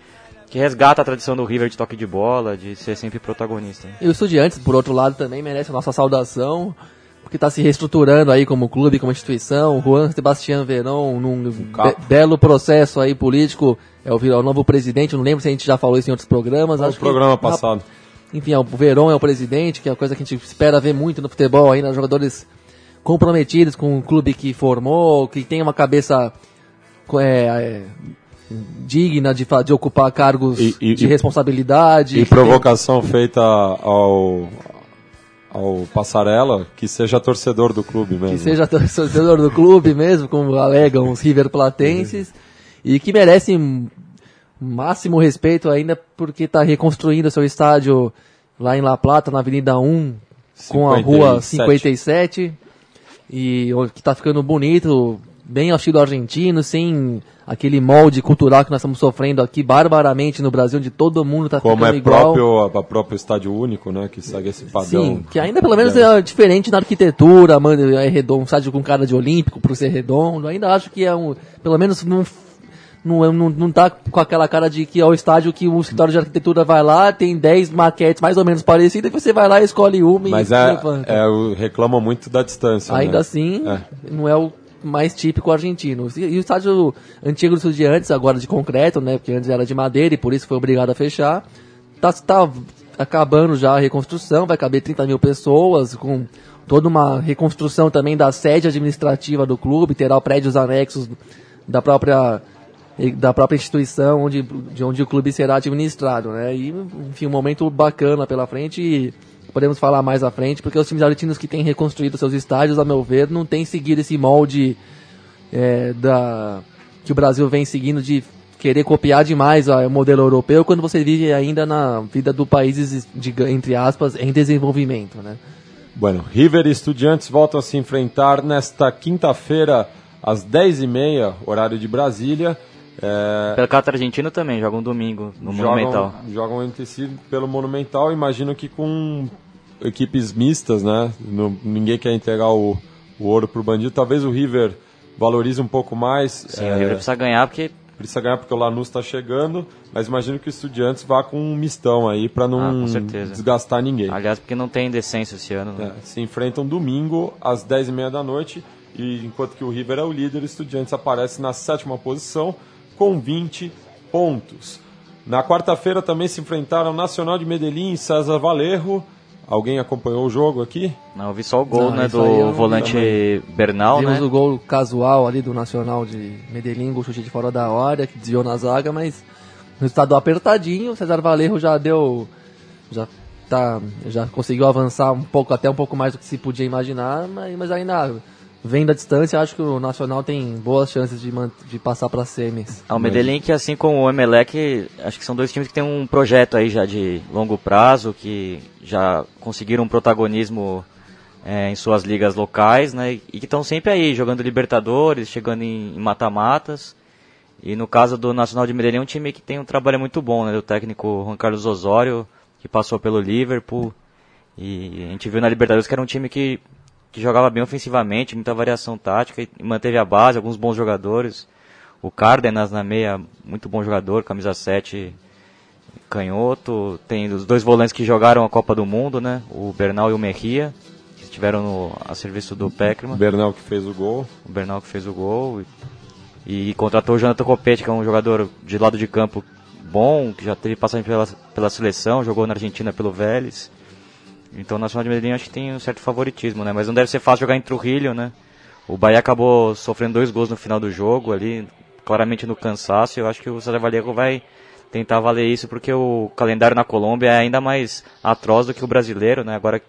Speaker 4: que resgata a tradição do River de toque de bola, de ser sempre protagonista.
Speaker 3: E o Estudiantes, por outro lado, também merece a nossa saudação, porque está se reestruturando aí como clube, como instituição. Juan Sebastián Verón, num be belo processo aí político, é o, é o, novo presidente. não lembro se a gente já falou isso em outros programas.
Speaker 2: No programa que, passado.
Speaker 3: Enfim, é o Verón é o presidente, que é a coisa que a gente espera ver muito no futebol ainda, jogadores comprometidos com o clube que formou, que tem uma cabeça é, é digna de, de ocupar cargos e, e, de responsabilidade.
Speaker 2: E provocação tem... feita ao, ao Passarela, que seja torcedor do clube mesmo.
Speaker 3: Que seja torcedor do clube mesmo, como alegam os River Platenses, e que merece máximo respeito ainda porque está reconstruindo seu estádio lá em La Plata, na Avenida 1, 57. com a rua 57, e que está ficando bonito, bem ao estilo argentino, sem aquele molde cultural que nós estamos sofrendo aqui barbaramente no Brasil, onde todo mundo está ficando
Speaker 2: é
Speaker 3: igual.
Speaker 2: Como é próprio, próprio estádio único, né, que segue esse padrão.
Speaker 3: Sim, que ainda pelo menos é diferente na arquitetura, é redondo, um estádio com cara de olímpico por ser redondo, ainda acho que é um, pelo menos não não, não, não tá com aquela cara de que é o estádio que o escritório de arquitetura vai lá, tem 10 maquetes mais ou menos parecidas, e você vai lá, escolhe uma
Speaker 2: Mas
Speaker 3: e
Speaker 2: é, levanta. É, reclama muito da distância.
Speaker 3: Ainda
Speaker 2: né?
Speaker 3: assim, é. não é o mais típico argentino. E o estádio antigo do Estudiantes, agora de concreto, né? Porque antes era de madeira e por isso foi obrigado a fechar. Tá, tá acabando já a reconstrução, vai caber 30 mil pessoas, com toda uma reconstrução também da sede administrativa do clube, terá prédios anexos da própria da própria instituição onde, de onde o clube será administrado, né? E, enfim, um momento bacana pela frente e podemos falar mais à frente, porque os times argentinos que têm reconstruído seus estádios, a meu ver, não têm seguido esse molde é, da que o Brasil vem seguindo de querer copiar demais o modelo europeu quando você vive ainda na vida do países, de, entre aspas, em desenvolvimento, né?
Speaker 2: Bueno, River e Estudiantes voltam a se enfrentar nesta quinta-feira às 10h30, horário de Brasília.
Speaker 4: É... Pelo Cato Argentino também, jogam um domingo no jogam, Monumental.
Speaker 2: Jogam entre si pelo Monumental, imagino que com equipes mistas, né? No, ninguém quer entregar o, o ouro pro bandido. Talvez o River valorize um pouco mais.
Speaker 4: Sim, é, o River precisa ganhar porque
Speaker 2: precisa ganhar porque o Lanús está chegando, mas imagino que o Estudiantes vá com um mistão aí para não ah, desgastar ninguém.
Speaker 4: Aliás, porque não tem decência esse ano.
Speaker 2: Né? É, se enfrentam domingo às 10h30 da noite, e enquanto que o River é o líder, o Estudiantes aparece na sétima posição com 20 pontos. Na quarta-feira também se enfrentaram Nacional de Medellín e César Valerro. Alguém acompanhou o jogo aqui?
Speaker 4: Não, eu vi só o gol não, né, do volante também. Bernal,
Speaker 3: Vimos
Speaker 4: né?
Speaker 3: o gol casual ali do Nacional de Medellín, o chute de fora da área, que desviou na zaga, mas no estado apertadinho, o César Valerro já deu... Já, tá, já conseguiu avançar um pouco, até um pouco mais do que se podia imaginar, mas, mas ainda vendo a distância, acho que o Nacional tem boas chances de, de passar para semis.
Speaker 4: Ah, o Medellín, que assim como o Emelec, acho que são dois times que têm um projeto aí já de longo prazo, que já conseguiram um protagonismo é, em suas ligas locais, né? E que estão sempre aí, jogando Libertadores, chegando em mata-matas. E no caso do Nacional de Medellín, é um time que tem um trabalho muito bom, né? Do técnico Juan Carlos Osório, que passou pelo Liverpool. E a gente viu na Libertadores que era um time que que jogava bem ofensivamente, muita variação tática e manteve a base, alguns bons jogadores. O Cárdenas na meia, muito bom jogador, camisa 7, canhoto. Tem os dois volantes que jogaram a Copa do Mundo, né? O Bernal e o Mejia, que estiveram no, a serviço do Peckerman.
Speaker 2: O Bernal que fez o gol.
Speaker 4: O Bernal que fez o gol. E, e contratou o Jonathan Copete, que é um jogador de lado de campo bom, que já teve passagem pela, pela seleção, jogou na Argentina pelo Vélez. Então o Nacional de Medellín acho que tem um certo favoritismo, né? Mas não deve ser fácil jogar em Trujillo, né? O Bahia acabou sofrendo dois gols no final do jogo ali, claramente no cansaço. Eu acho que o César Vallejo vai tentar valer isso porque o calendário na Colômbia é ainda mais atroz do que o brasileiro, né? Agora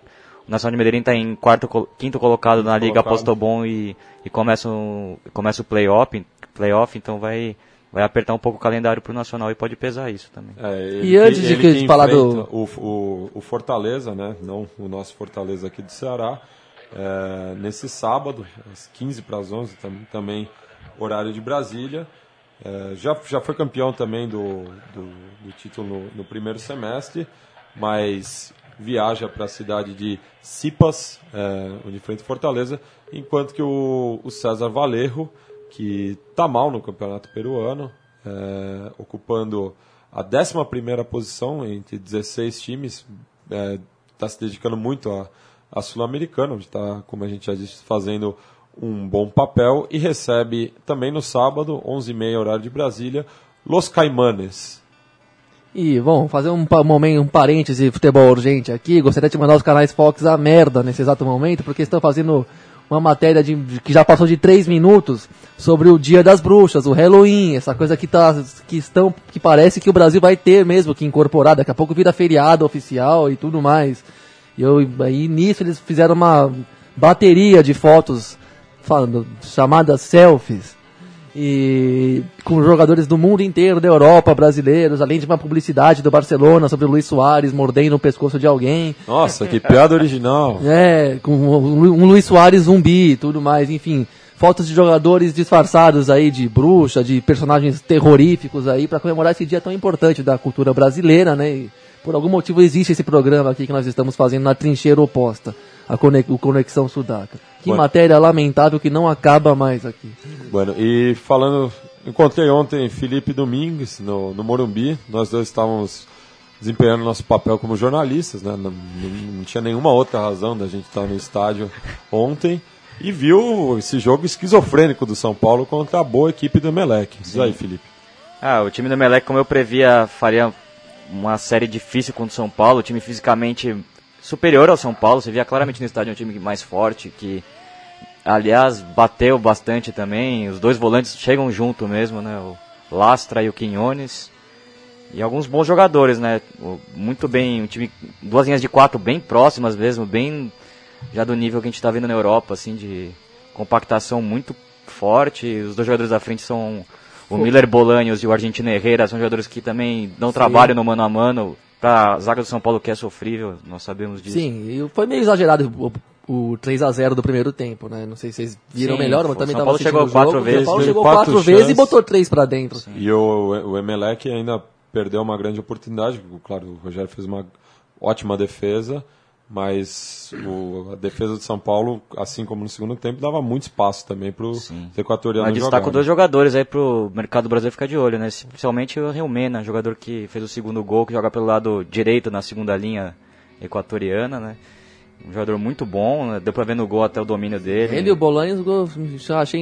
Speaker 4: o Nacional de Medellín está em quarto, quinto colocado na Liga Postobon e, e começa, um, começa o playoff, playoff, então vai, vai apertar um pouco o calendário pro Nacional e pode pesar isso também.
Speaker 2: É,
Speaker 3: E antes de falar do-
Speaker 2: O, o, o Fortaleza, né? Não o nosso Fortaleza aqui do Ceará. é, nesse sábado, às 15 para as 11, tam, também horário de Brasília. É, já, já foi campeão também do, do, do título no, no primeiro semestre, mas viaja para a cidade de Cipas, é, onde enfrenta o Fortaleza, enquanto que o, o César Valerro, que está mal no campeonato peruano, é, ocupando a 11 posição entre 16 times, está se dedicando muito à, Sul-Americana, onde está, como a gente já disse, fazendo um bom papel e recebe também no sábado, 11h30 horário de Brasília, Los Caimanes.
Speaker 3: E, bom, fazer um, momento, um parêntese futebol urgente aqui. Gostaria de mandar os canais Fox a merda nesse exato momento, porque estão fazendo uma matéria de, que já passou de 3 minutos sobre o Dia das Bruxas, o Halloween, essa coisa que, tá, que, estão, que parece que o Brasil vai ter mesmo que incorporar. Daqui a pouco vira feriado oficial e tudo mais. E eu, aí nisso eles fizeram uma bateria de fotos falando, chamadas selfies e com jogadores do mundo inteiro, da Europa, brasileiros, além de uma publicidade do Barcelona sobre o Luiz Soares mordendo o pescoço de alguém.
Speaker 2: Nossa, que piada original.
Speaker 3: É, com um, Luiz Soares zumbi e tudo mais, enfim. Fotos de jogadores disfarçados aí de bruxa, de personagens terroríficos aí, para comemorar esse dia tão importante da cultura brasileira, né? E por algum motivo existe esse programa aqui que nós estamos fazendo na trincheira oposta, a Conexão Sudaca. Que
Speaker 2: Bueno.
Speaker 3: matéria lamentável que não acaba mais aqui.
Speaker 2: Bueno, e falando, encontrei ontem Felipe Domingues no, no Morumbi. Nós dois estávamos desempenhando nosso papel como jornalistas, né? Não, não- tinha nenhuma outra razão da gente estar no estádio ontem. E viu esse jogo esquizofrênico do São Paulo contra a boa equipe do Emelec. Diz aí, Felipe.
Speaker 4: Ah, o time do Emelec, como eu previa, faria uma série difícil contra o São Paulo. O time fisicamente superior ao São Paulo. Você via claramente no estádio um time mais forte, que, aliás, bateu bastante também. Os dois volantes chegam junto mesmo, né? O Lastra e o Quinones. E alguns bons jogadores, né? Muito bem, um time, duas linhas de quatro bem próximas mesmo, bem já do nível que a gente está vendo na Europa, assim, de compactação muito forte. Os dois jogadores da frente são o Miller Bolanhos e o Argentino Herrera, são jogadores que também dão trabalho no mano a mano. Pra zaga do São Paulo que é sofrível, nós sabemos disso.
Speaker 3: Sim, foi meio exagerado o, o 3 a 0 do primeiro tempo, né? Não sei se vocês viram
Speaker 4: Sim,
Speaker 3: melhor, mas
Speaker 4: o
Speaker 3: também
Speaker 4: São Paulo
Speaker 3: assistindo
Speaker 4: chegou
Speaker 3: o
Speaker 4: quatro
Speaker 3: jogo.
Speaker 4: vezes,
Speaker 3: O São Paulo chegou
Speaker 2: quatro
Speaker 3: quatro vezes e botou três pra dentro.
Speaker 2: E o, o Emelec ainda perdeu uma grande oportunidade. Claro, o Rogério fez uma ótima defesa, mas o- a defesa de São Paulo, assim como no segundo tempo, dava muito espaço também para os equatorianos
Speaker 4: Mas destaco
Speaker 2: jogarem.
Speaker 4: dois jogadores aí pro mercado brasileiro ficar de olho, né? Principalmente o Reumena, jogador que fez o segundo gol, que joga pelo lado direito na segunda linha equatoriana, né? Um jogador muito bom, né? deu pra ver no gol até o domínio dele.
Speaker 3: Ele e o Bolanhos go- já achei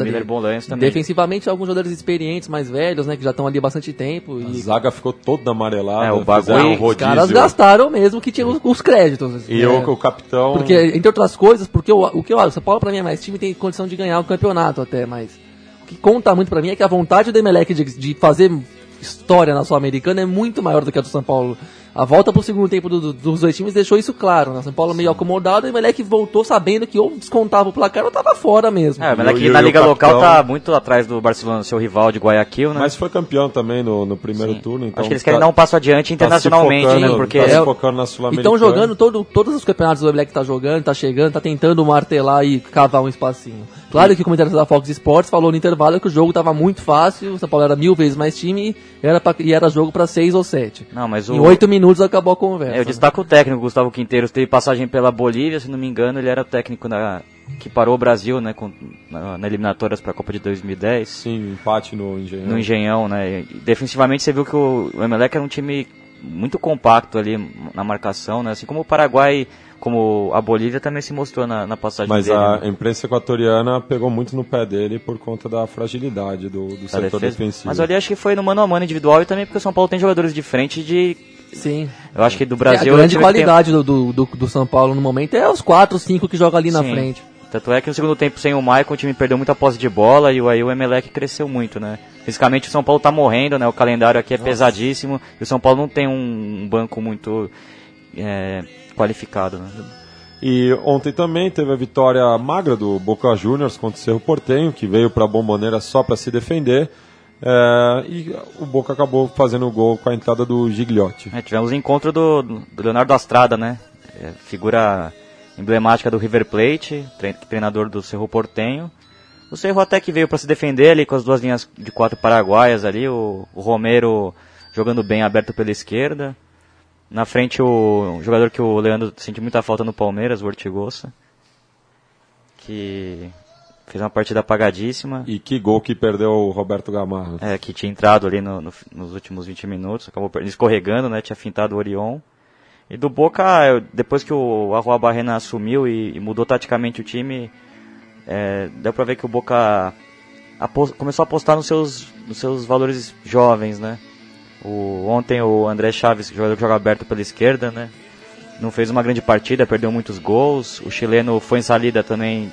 Speaker 3: ali.
Speaker 4: Miller Bolanhos também.
Speaker 3: Defensivamente, alguns jogadores experientes, mais velhos, né? Que já estão ali há bastante tempo.
Speaker 2: A
Speaker 3: E
Speaker 2: zaga ficou toda amarelada.
Speaker 4: É, o bagulho-
Speaker 2: um
Speaker 3: os caras gastaram mesmo que tinha os, os créditos.
Speaker 2: E
Speaker 3: né?
Speaker 2: o, o capitão.
Speaker 3: Porque, entre outras coisas, porque o, o que eu acho, o São Paulo pra mim é mais time tem condição de ganhar o campeonato até, mas o que conta muito pra mim é que a vontade do Emelec de, de fazer história na Sul-Americana é muito maior do que a do São Paulo. A volta pro segundo tempo do- do- dos dois times deixou isso claro, né? São Paulo meio acomodado e o Emelec voltou sabendo que ou descontava o placar ou tava fora mesmo.
Speaker 4: É, o Emelec
Speaker 2: o-
Speaker 4: na liga local
Speaker 2: capitão-
Speaker 4: tá muito atrás do Barcelona, seu rival de Guayaquil, né?
Speaker 2: Mas foi campeão também no, no primeiro
Speaker 4: Sim.
Speaker 2: turno. Então
Speaker 4: Acho que eles querem
Speaker 2: tá-
Speaker 4: dar um passo adiante
Speaker 2: tá
Speaker 4: internacionalmente,
Speaker 2: focando-
Speaker 4: né? Porque
Speaker 2: tá se
Speaker 3: É,
Speaker 2: focando na
Speaker 3: E
Speaker 2: Sul-Americana.
Speaker 3: estão jogando todo, todos os campeonatos do Emelec tá jogando, tá chegando, tá tentando martelar e cavar um espacinho. Claro que o comentarista da Fox Sports falou no intervalo que o jogo tava muito fácil, o São Paulo era mil vezes mais time e era, pra- e era jogo para seis ou sete.
Speaker 4: Não, mas o...
Speaker 3: Em oito minutos acabou a conversa.
Speaker 4: É, eu destaco o técnico, Gustavo Quinteiros, teve passagem pela Bolívia, se não me engano, ele era o técnico na, que parou o Brasil, né, com, na, na eliminatórias para a Copa de 2010,
Speaker 2: Sim, empate no Engenhão.
Speaker 4: no Engenhão, né. E defensivamente você viu que o, o Emelec era um time muito compacto ali na marcação, né, assim como o Paraguai, como a Bolívia também se mostrou na, na passagem
Speaker 2: Mas
Speaker 4: dele.
Speaker 2: a
Speaker 4: né,
Speaker 2: imprensa equatoriana pegou muito no pé dele por conta da fragilidade do, do
Speaker 4: da
Speaker 2: setor
Speaker 4: defesa.
Speaker 2: defensivo.
Speaker 4: Mas ali acho que foi no mano a mano individual e também porque o São Paulo tem jogadores de frente de...
Speaker 3: Sim.
Speaker 4: Eu acho que do
Speaker 3: É,
Speaker 4: Brasil...
Speaker 3: a
Speaker 4: é o
Speaker 3: grande
Speaker 4: que tem-
Speaker 3: qualidade do, do, do, São Paulo no momento é os quatro, cinco que jogam ali na
Speaker 4: Sim.
Speaker 3: frente.
Speaker 4: Tanto é que no segundo tempo, sem o Maicon, o time perdeu muita posse de bola e o- aí o Emelec cresceu muito, né? Fisicamente o São Paulo tá morrendo, né? O calendário aqui é pesadíssimo e o São Paulo não tem um, banco muito é, qualificado, né?
Speaker 2: E ontem também teve a vitória magra do Boca Juniors contra o Cerro Portenho, que veio para a Bomboneira só para se defender. É, e o Boca acabou fazendo o gol com a entrada do Gigliotti.
Speaker 4: É, tivemos o encontro do, do Leonardo Astrada, né? É, figura emblemática do River Plate, treinador do Cerro Portenho. O Cerro até que veio para se defender ali com as duas linhas de quatro paraguaias ali, o, o Romero jogando bem aberto pela esquerda. Na frente o, o jogador que o Leandro sente muita falta no Palmeiras, o Ortigosa. Que fez uma partida apagadíssima.
Speaker 2: E que gol que perdeu o Roberto Gamarra.
Speaker 4: É, que tinha entrado ali no, no, nos últimos 20 minutos, acabou escorregando, né? Tinha fintado o Orion. E do Boca, depois que o Arroa Barrena assumiu e, e, mudou taticamente o time, é, deu pra ver que o Boca começou a apostar nos seus, nos seus valores jovens, né? O, ontem o André Chaves, jogador que joga aberto pela esquerda, né? Não fez uma grande partida, perdeu muitos gols. O chileno foi em salida também,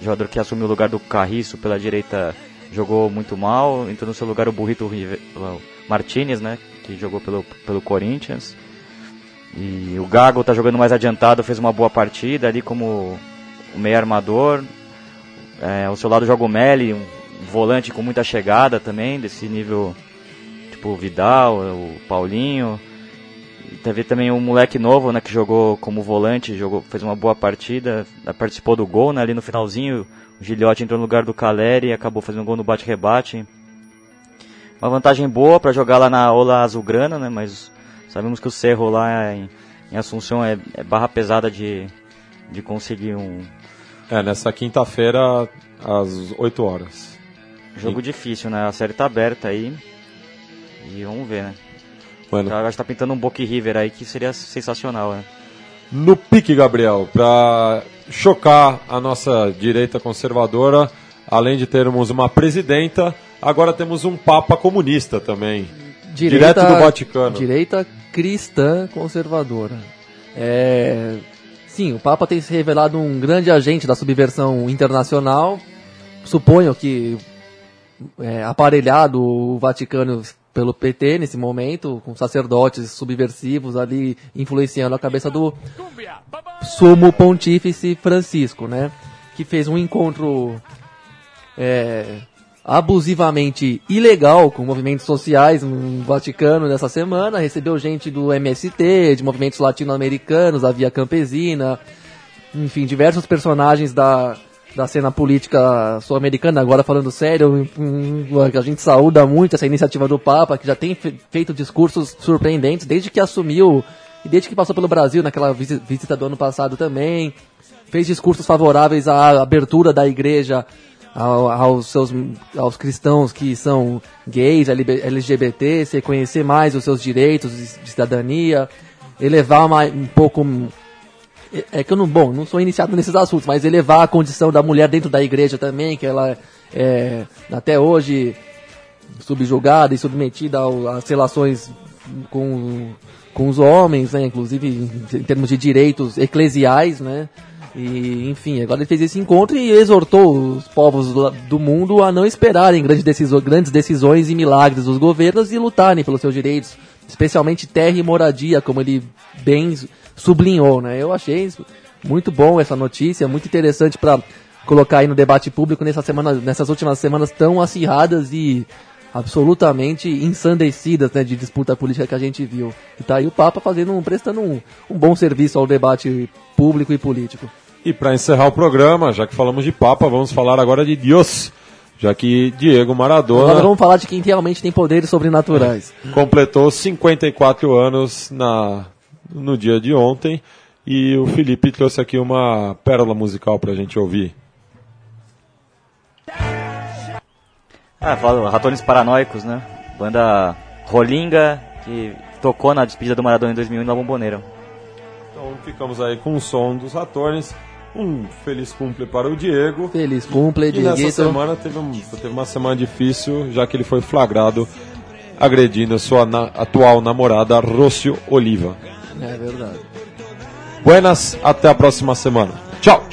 Speaker 4: jogador que assumiu o lugar do Carriço pela direita, jogou muito mal. Entrou no seu lugar o Burrito Martinez, né? Que jogou pelo, pelo Corinthians. E o Gago tá jogando mais adiantado, fez uma boa partida ali como meio armador. É, ao seu lado joga o Meli, um volante com muita chegada também, desse nível tipo o Vidal, o Paulinho. Teve também um moleque novo, né, que jogou como volante, jogou, fez uma boa partida, participou do gol, né, ali no finalzinho, o Gilhote entrou no lugar do Caleri e acabou fazendo um gol no bate-rebate. Uma vantagem boa para jogar lá na Ola Azulgrana, né, mas sabemos que o Cerro lá em, em Assunção é, é, barra pesada de, de conseguir um...
Speaker 2: É, nessa quinta-feira, às 8 horas.
Speaker 4: Jogo Sim. difícil, né, a série tá aberta aí. E vamos ver, né? Bueno. Acho que tá pintando um Boca River aí que seria sensacional, né?
Speaker 2: No pique, Gabriel, para chocar a nossa direita conservadora, além de termos uma presidenta, agora temos um papa comunista também. Direita, direto do Vaticano.
Speaker 3: Direita cristã conservadora. É, sim, o Papa tem se revelado um grande agente da subversão internacional. Suponho que é, aparelhado o Vaticano pelo PT nesse momento, com sacerdotes subversivos ali influenciando a cabeça do sumo pontífice Francisco, né? Que fez um encontro é, abusivamente ilegal com movimentos sociais no Vaticano nessa semana, recebeu gente do MST, de movimentos latino-americanos, a Via Campesina, enfim, diversos personagens da da cena política sul-americana, agora falando sério, a gente saúda muito essa iniciativa do Papa, que já tem feito discursos surpreendentes desde que assumiu e desde que passou pelo Brasil naquela visita do ano passado também. Fez discursos favoráveis à abertura da igreja aos seus aos cristãos que são gays, LGBT, se reconhecer mais os seus direitos de cidadania, elevar um pouco é, é que eu não, bom, não sou iniciado nesses assuntos, mas elevar a condição da mulher dentro da igreja também, que ela é até hoje subjugada e submetida às relações com, com os homens, né, inclusive em termos de direitos eclesiais, né, e, enfim, agora ele fez esse encontro e exortou os povos do mundo a não esperarem grandes, decisões, grandes decisões e milagres dos governos e lutarem pelos seus direitos, especialmente terra e moradia, como ele bem sublinhou, né? Eu achei muito bom essa notícia, muito interessante para colocar aí no debate público nessa semana, nessas últimas semanas tão acirradas e absolutamente ensandecidas né, de disputa política que a gente viu. E tá aí o Papa fazendo um, prestando um, um bom serviço ao debate público e político.
Speaker 2: E para encerrar o programa, já que falamos de Papa, vamos falar agora de Deus. Já que Diego Maradona.
Speaker 3: Agora vamos falar de quem realmente tem poderes sobrenaturais.
Speaker 2: Completou 54 anos na no dia de ontem. E o Felipe trouxe aqui uma pérola musical para a gente ouvir.
Speaker 4: Ah, fala Ratones Paranoicos, né? Banda Rolinga, que tocou na despedida do Maradona em 2001 na Bomboneira.
Speaker 2: Então ficamos aí com o som dos Ratones. Um feliz cumple para o Diego.
Speaker 3: Feliz cumple,
Speaker 2: E nessa semana teve, um, teve uma semana difícil, já que ele foi flagrado agredindo a sua na, atual namorada, Rocio Oliva.
Speaker 3: É verdade.
Speaker 2: Buenas, até a próxima semana. Tchau.